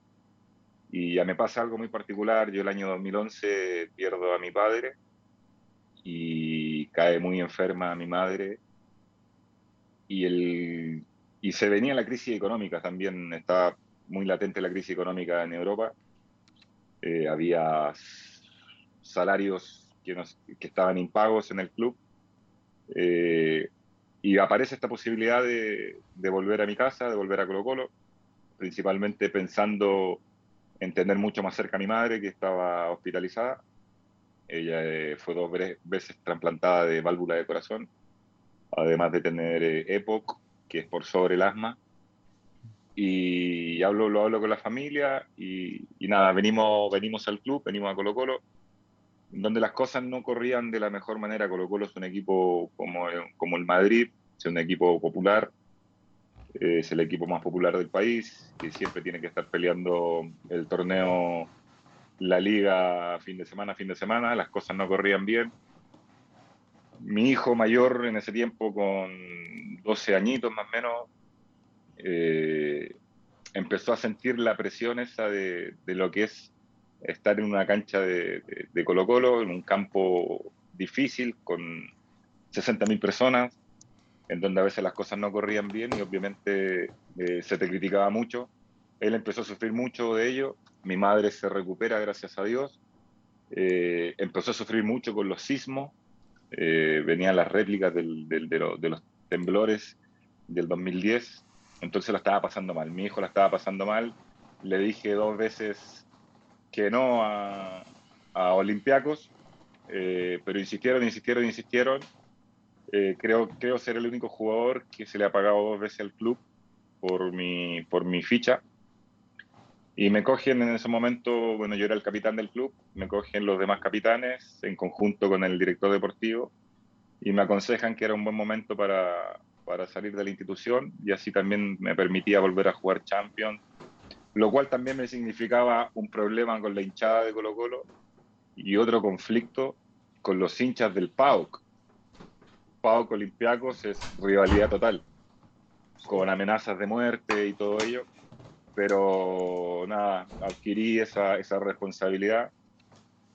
Y ya me pasa algo muy particular, yo el año 2011 pierdo a mi padre y cae muy enferma mi madre y, el, y se venía la crisis económica también, estaba muy latente la crisis económica en Europa. Eh, había salarios que, que, estaban impagos en el club. Eh, y aparece esta posibilidad de, de, volver a mi casa, de volver a Colo Colo, principalmente pensando en tener mucho más cerca a mi madre, que estaba hospitalizada. Ella eh, fue dos veces trasplantada de válvula de corazón, además de tener EPOC, que es por sobre el asma y hablo, lo hablo con la familia y, nada, venimos, venimos al club, venimos a Colo Colo, donde las cosas no corrían de la mejor manera. Colo Colo es un equipo como, como el Madrid, es un equipo popular, es el equipo más popular del país, que siempre tiene que estar peleando el torneo, la liga fin de semana, fin de semana, las cosas no corrían bien. Mi hijo mayor en ese tiempo, con 12 añitos más o menos, eh, empezó a sentir la presión esa de, lo que es estar en una cancha de, Colo Colo, en un campo difícil, con 60.000 personas, en donde a veces las cosas no corrían bien y obviamente eh, se te criticaba mucho. Él empezó a sufrir mucho de ello, mi madre se recupera, gracias a Dios. Eh, empezó a sufrir mucho con los sismos, venían las réplicas de, de los temblores del 2010 entonces la estaba pasando mal. Mi hijo la estaba pasando mal. Le dije dos veces que no a, a Olympiacos, eh, pero insistieron, insistieron, insistieron. Eh, creo, creo ser el único jugador que se le ha pagado dos veces al club por mi, por mi ficha. Y me cogen en ese momento, bueno, yo era el capitán del club, me cogen los demás capitanes en conjunto con el director deportivo y me aconsejan que era un buen momento para, para salir de la institución y así también me permitía volver a jugar Champions, lo cual también me significaba un problema con la hinchada de Colo Colo y otro conflicto con los hinchas del PAOK. PAOK Olympiacos es rivalidad total, con amenazas de muerte y todo ello, pero nada, adquirí esa, esa responsabilidad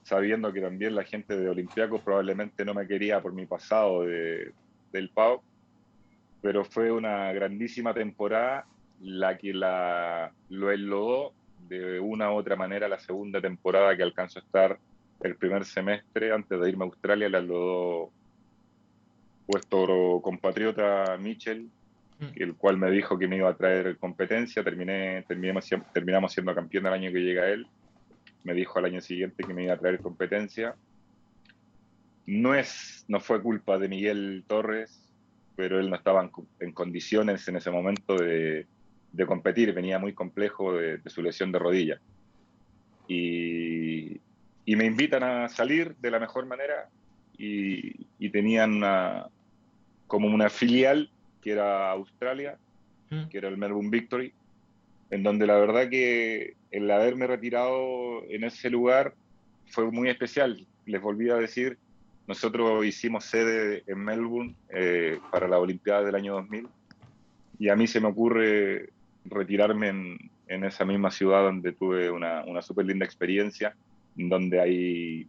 sabiendo que también la gente de Olympiacos probablemente no me quería por mi pasado de, del PAOK pero fue una grandísima temporada la que la, lo enlodó de una u otra manera la segunda temporada que alcanzó a estar el primer semestre antes de irme a Australia, la enlodó vuestro compatriota Mitchell, mm. el cual me dijo que me iba a traer competencia, terminé, terminamos, terminamos siendo campeón el año que llega él, me dijo al año siguiente que me iba a traer competencia. No, es, no fue culpa de Miguel Torres, pero él no estaba en, condiciones en ese momento de, competir, venía muy complejo de, su lesión de rodilla. Y, me invitan a salir de la mejor manera y, tenían una, como una filial que era Australia, mm. que era el Melbourne Victory, en donde la verdad que el haberme retirado en ese lugar fue muy especial. Les volví a decir nosotros hicimos sede en Melbourne eh, para la Olimpiada del año 2000 y a mí se me ocurre retirarme en, esa misma ciudad donde tuve una, una súper linda experiencia, donde hay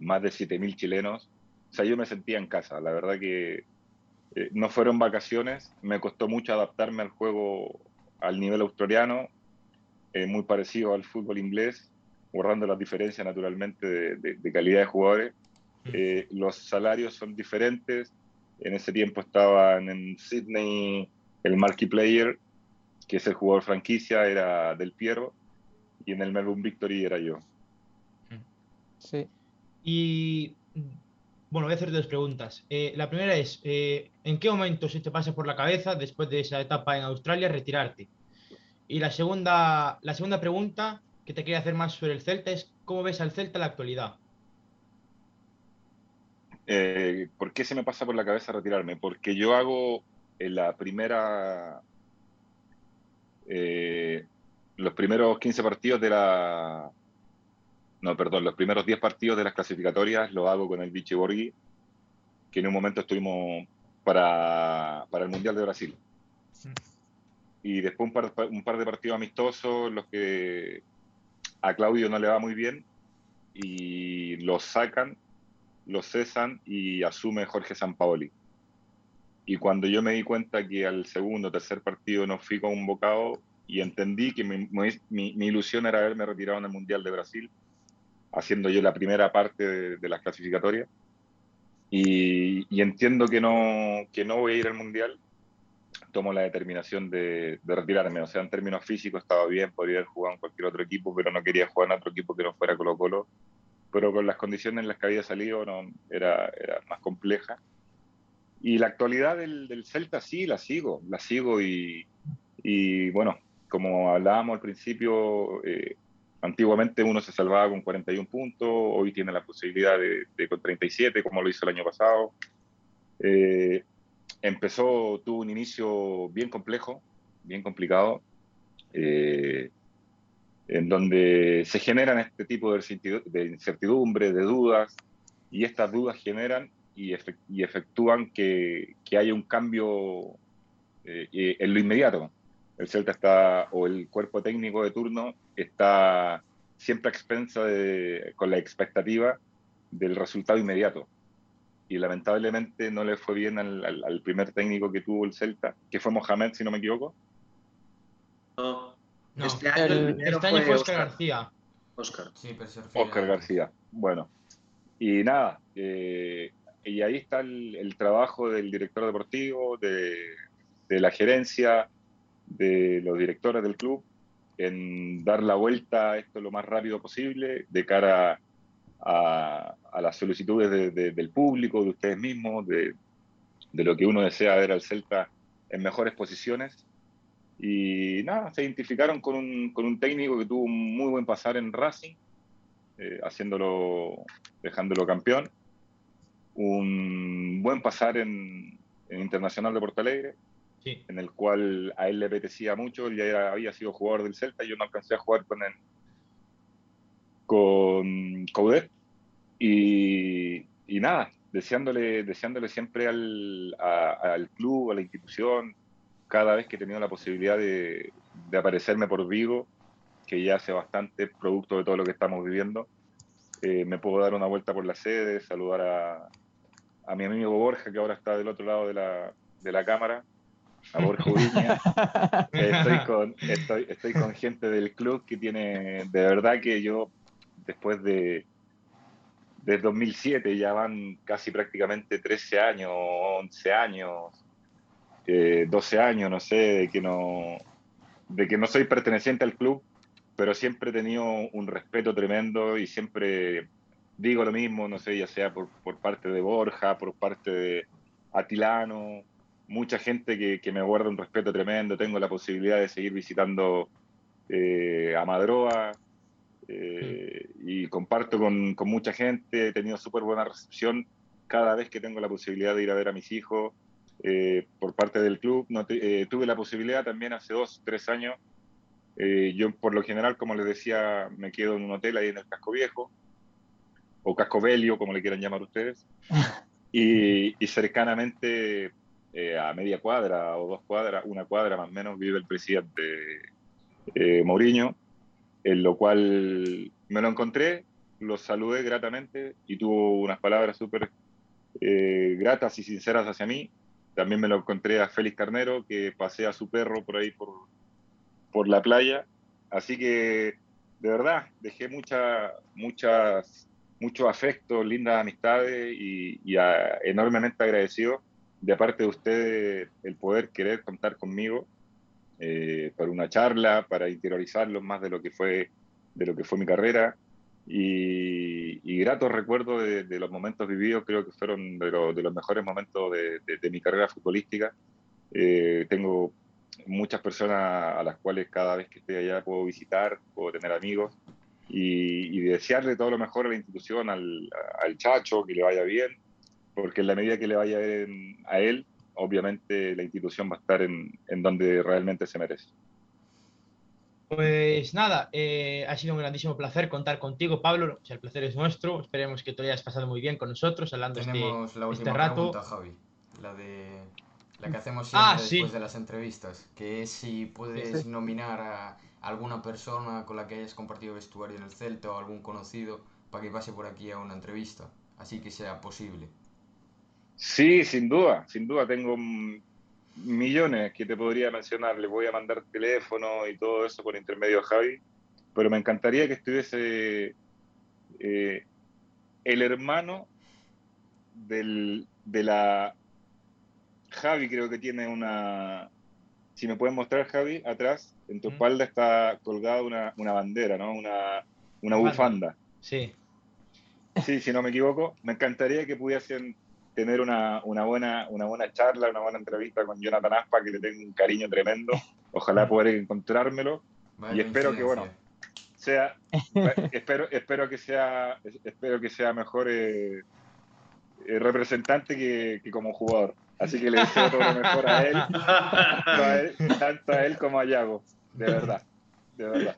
más de 7.000 chilenos. O sea, yo me sentía en casa, la verdad que eh, no fueron vacaciones, me costó mucho adaptarme al juego al nivel australiano, eh, muy parecido al fútbol inglés, borrando las diferencias naturalmente de calidad de jugadores eh, los salarios son diferentes. En ese tiempo estaban en Sydney el marquee player, que es el jugador franquicia, era Del Piero, y en el Melbourne Victory era yo. Sí. Y bueno, voy a hacer dos preguntas. Eh, la primera es, eh, ¿en qué momento se te pasa por la cabeza, después de esa etapa en Australia, retirarte? Y la segunda, la segunda pregunta que te quería hacer más sobre el Celta es, ¿cómo ves al Celta en la actualidad? Eh, ¿Por qué se me pasa por la cabeza retirarme? Porque yo hago en la primera. Eh, los primeros 15 partidos de la. No, perdón, los primeros 10 partidos de las clasificatorias lo hago con el Vichy Borghi, que en un momento estuvimos para, para el Mundial de Brasil. y después un par, un par de partidos amistosos, los que a Claudio no le va muy bien, y lo sacan, lo cesan y asume Jorge Sampaoli. Y cuando yo me di cuenta que al segundo o tercer partido no fui convocado y entendí que mi, mi, ilusión era haberme retirado en el Mundial de Brasil, haciendo yo la primera parte de, de las clasificatorias, y, y, entiendo que no, que no voy a ir al Mundial, tomo la determinación de, de, retirarme. O sea, en términos físicos estaba bien, podría haber jugado en cualquier otro equipo, pero no quería jugar en otro equipo que no fuera Colo Colo. Pero con las condiciones en las que había salido era, era más compleja. Y la actualidad del, del, Celta sí, la sigo, la sigo y, y bueno, como hablábamos al principio, eh, antiguamente uno se salvaba con 41 puntos, hoy tiene la posibilidad de, de con 37, como lo hizo el año pasado. Eh, empezó, tuvo un inicio bien complejo, bien complicado, eh, en donde se generan este tipo de incertidumbre, de dudas, y estas dudas generan y, efect y efectúan que, que, haya un cambio eh, en lo inmediato. El Celta está, o el cuerpo técnico de turno, está siempre a expensa de, con la expectativa del resultado inmediato y lamentablemente no le fue bien al, al, al, primer técnico que tuvo el Celta, que fue Mohamed, si no me equivoco. No, No, este año, el este año fue Oscar Oscar. García. Oscar. Sí, pero se refiere Oscar a- García. Bueno, y nada, eh, y ahí está el, trabajo del director deportivo, de, la gerencia, de los directores del club, en dar la vuelta a esto lo más rápido posible de cara a, a las solicitudes de- de- del público, de ustedes mismos, de, de lo que uno desea ver al Celta en mejores posiciones. Y nada, se identificaron con un, con un técnico que tuvo un muy buen pasar en Racing, eh, haciéndolo, dejándolo campeón. Un buen pasar en, en Internacional de Porto Alegre, Sí. en el cual a él le apetecía mucho, él ya era- había sido jugador del Celta, yo no alcancé a jugar con él, con Coudet, y, y nada, deseándole, deseándole siempre al, a- al club, a la institución, cada vez que he tenido la posibilidad de, de aparecerme por Vigo, que ya hace bastante producto de todo lo que estamos viviendo, eh, me puedo dar una vuelta por la sede, saludar a, a mi amigo Borja, que ahora está del otro lado de la, de la cámara, a Borja Uriña. estoy, con, estoy, estoy con gente del club que tiene, de verdad que yo, después de, de 2007, ya van casi prácticamente 13 años, 11 años, eh, 12 años, no sé, de que no, de que no soy perteneciente al club, pero siempre he tenido un respeto tremendo y siempre digo lo mismo, no sé, ya sea por, por parte de Borja, por parte de Atilano, mucha gente que, que me guarda un respeto tremendo, tengo la posibilidad de seguir visitando eh, a Madroa eh, y comparto con, con, mucha gente, he tenido súper buena recepción cada vez que tengo la posibilidad de ir a ver a mis hijos eh, por parte del club. No te, tuve la posibilidad también hace dos, tres años. Yo por lo general, como les decía, me quedo en un hotel ahí en el Casco Viejo o Casco Belio, como le quieran llamar ustedes. Y, y cercanamente eh, a media cuadra o dos cuadras, una cuadra más o menos, vive el presidente eh, Mourinho, en lo cual me lo encontré, lo saludé gratamente y tuvo unas palabras súper eh, gratas y sinceras hacia mí. También me lo encontré a Félix Carnero, que pasea a su perro por ahí por, por la playa. Así que, de verdad, dejé mucha, muchas, mucho afecto, lindas amistades y, y a, enormemente agradecido de parte de ustedes el poder querer contar conmigo eh, para una charla, para interiorizarlos más de lo que fue, de lo que fue mi carrera. Y, y gratos recuerdos de, de, los momentos vividos, creo que fueron de, lo, de los mejores momentos de, de mi carrera futbolística. Eh, tengo muchas personas a las cuales cada vez que estoy allá puedo visitar, puedo tener amigos y, y desearle todo lo mejor a la institución, al, al Chacho, que le vaya bien, porque en la medida que le vaya bien a él, obviamente la institución va a estar en, en donde realmente se merece. Pues nada, eh, ha sido un grandísimo placer contar contigo, Pablo. O sea, el placer es nuestro. Esperemos que te hayas pasado muy bien con nosotros, hablando Tenemos este, la última este rato. pregunta, Javi. La de La que hacemos Ah, siempre sí. después de las entrevistas, que es si puedes Sí. nominar a alguna persona con la que hayas compartido vestuario en el Celta o algún conocido para que pase por aquí a una entrevista, así que sea posible. Sí, sin duda, sin duda. Tengo millones que te podría mencionar. Le voy a mandar teléfono y todo eso por intermedio a Javi, pero me encantaría que estuviese eh, el hermano del, de la... Javi creo que tiene una... Si me puedes mostrar, Javi, atrás, en tu Mm. espalda está colgada una, una bandera, ¿no? Una, una Bufanda. Sí. Sí, si no me equivoco, me encantaría que pudiesen tener una, una buena, una buena charla, una buena entrevista con Jonathan Aspa, que le tengo un cariño tremendo. Ojalá poder encontrármelo. Y espero que, bueno. Sea, espero, espero que sea, espero que sea mejor eh, eh, representante que, que como jugador. Así que le deseo todo lo mejor a él, tanto a él, tanto a él como a Yago, de verdad, de verdad.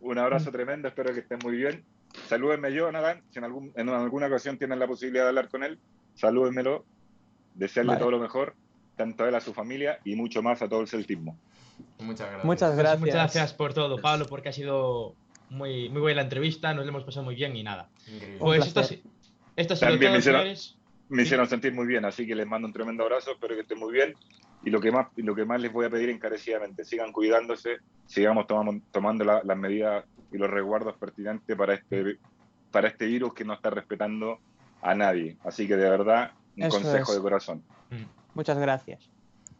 Un abrazo tremendo, espero que estén muy bien. Salúdenme Jonathan, si en, algún, en alguna ocasión tienen la posibilidad de hablar con él, salúdenmelo, desearle Vale. todo lo mejor, tanto a él, a su familia y mucho más a todo el celtismo. Muchas gracias. Muchas Pues gracias. Muchas gracias por todo, Pablo, porque ha sido muy, muy buena la entrevista, nos lo hemos pasado muy bien y nada. Increíble. Pues esto, si- esto ha sido También me todo, hicieron- señores. Me hicieron sentir muy bien, así que les mando un tremendo abrazo, espero que estén muy bien. Y lo que más, lo que más les voy a pedir encarecidamente, sigan cuidándose, sigamos tomando, tomando la- las medidas y los resguardos pertinentes para este, para este virus que no está respetando a nadie. Así que de verdad, un Eso consejo es. de corazón. Mm. Muchas gracias.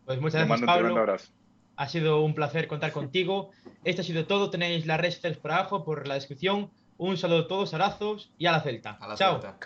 Pues muchas Les gracias, mando un tremendo Pablo. abrazo. Ha sido un placer contar contigo. Esto ha sido todo. Tenéis las redes sociales por abajo, por la descripción. Un saludo a todos, abrazos y a la Celta. A la Chao. Celta.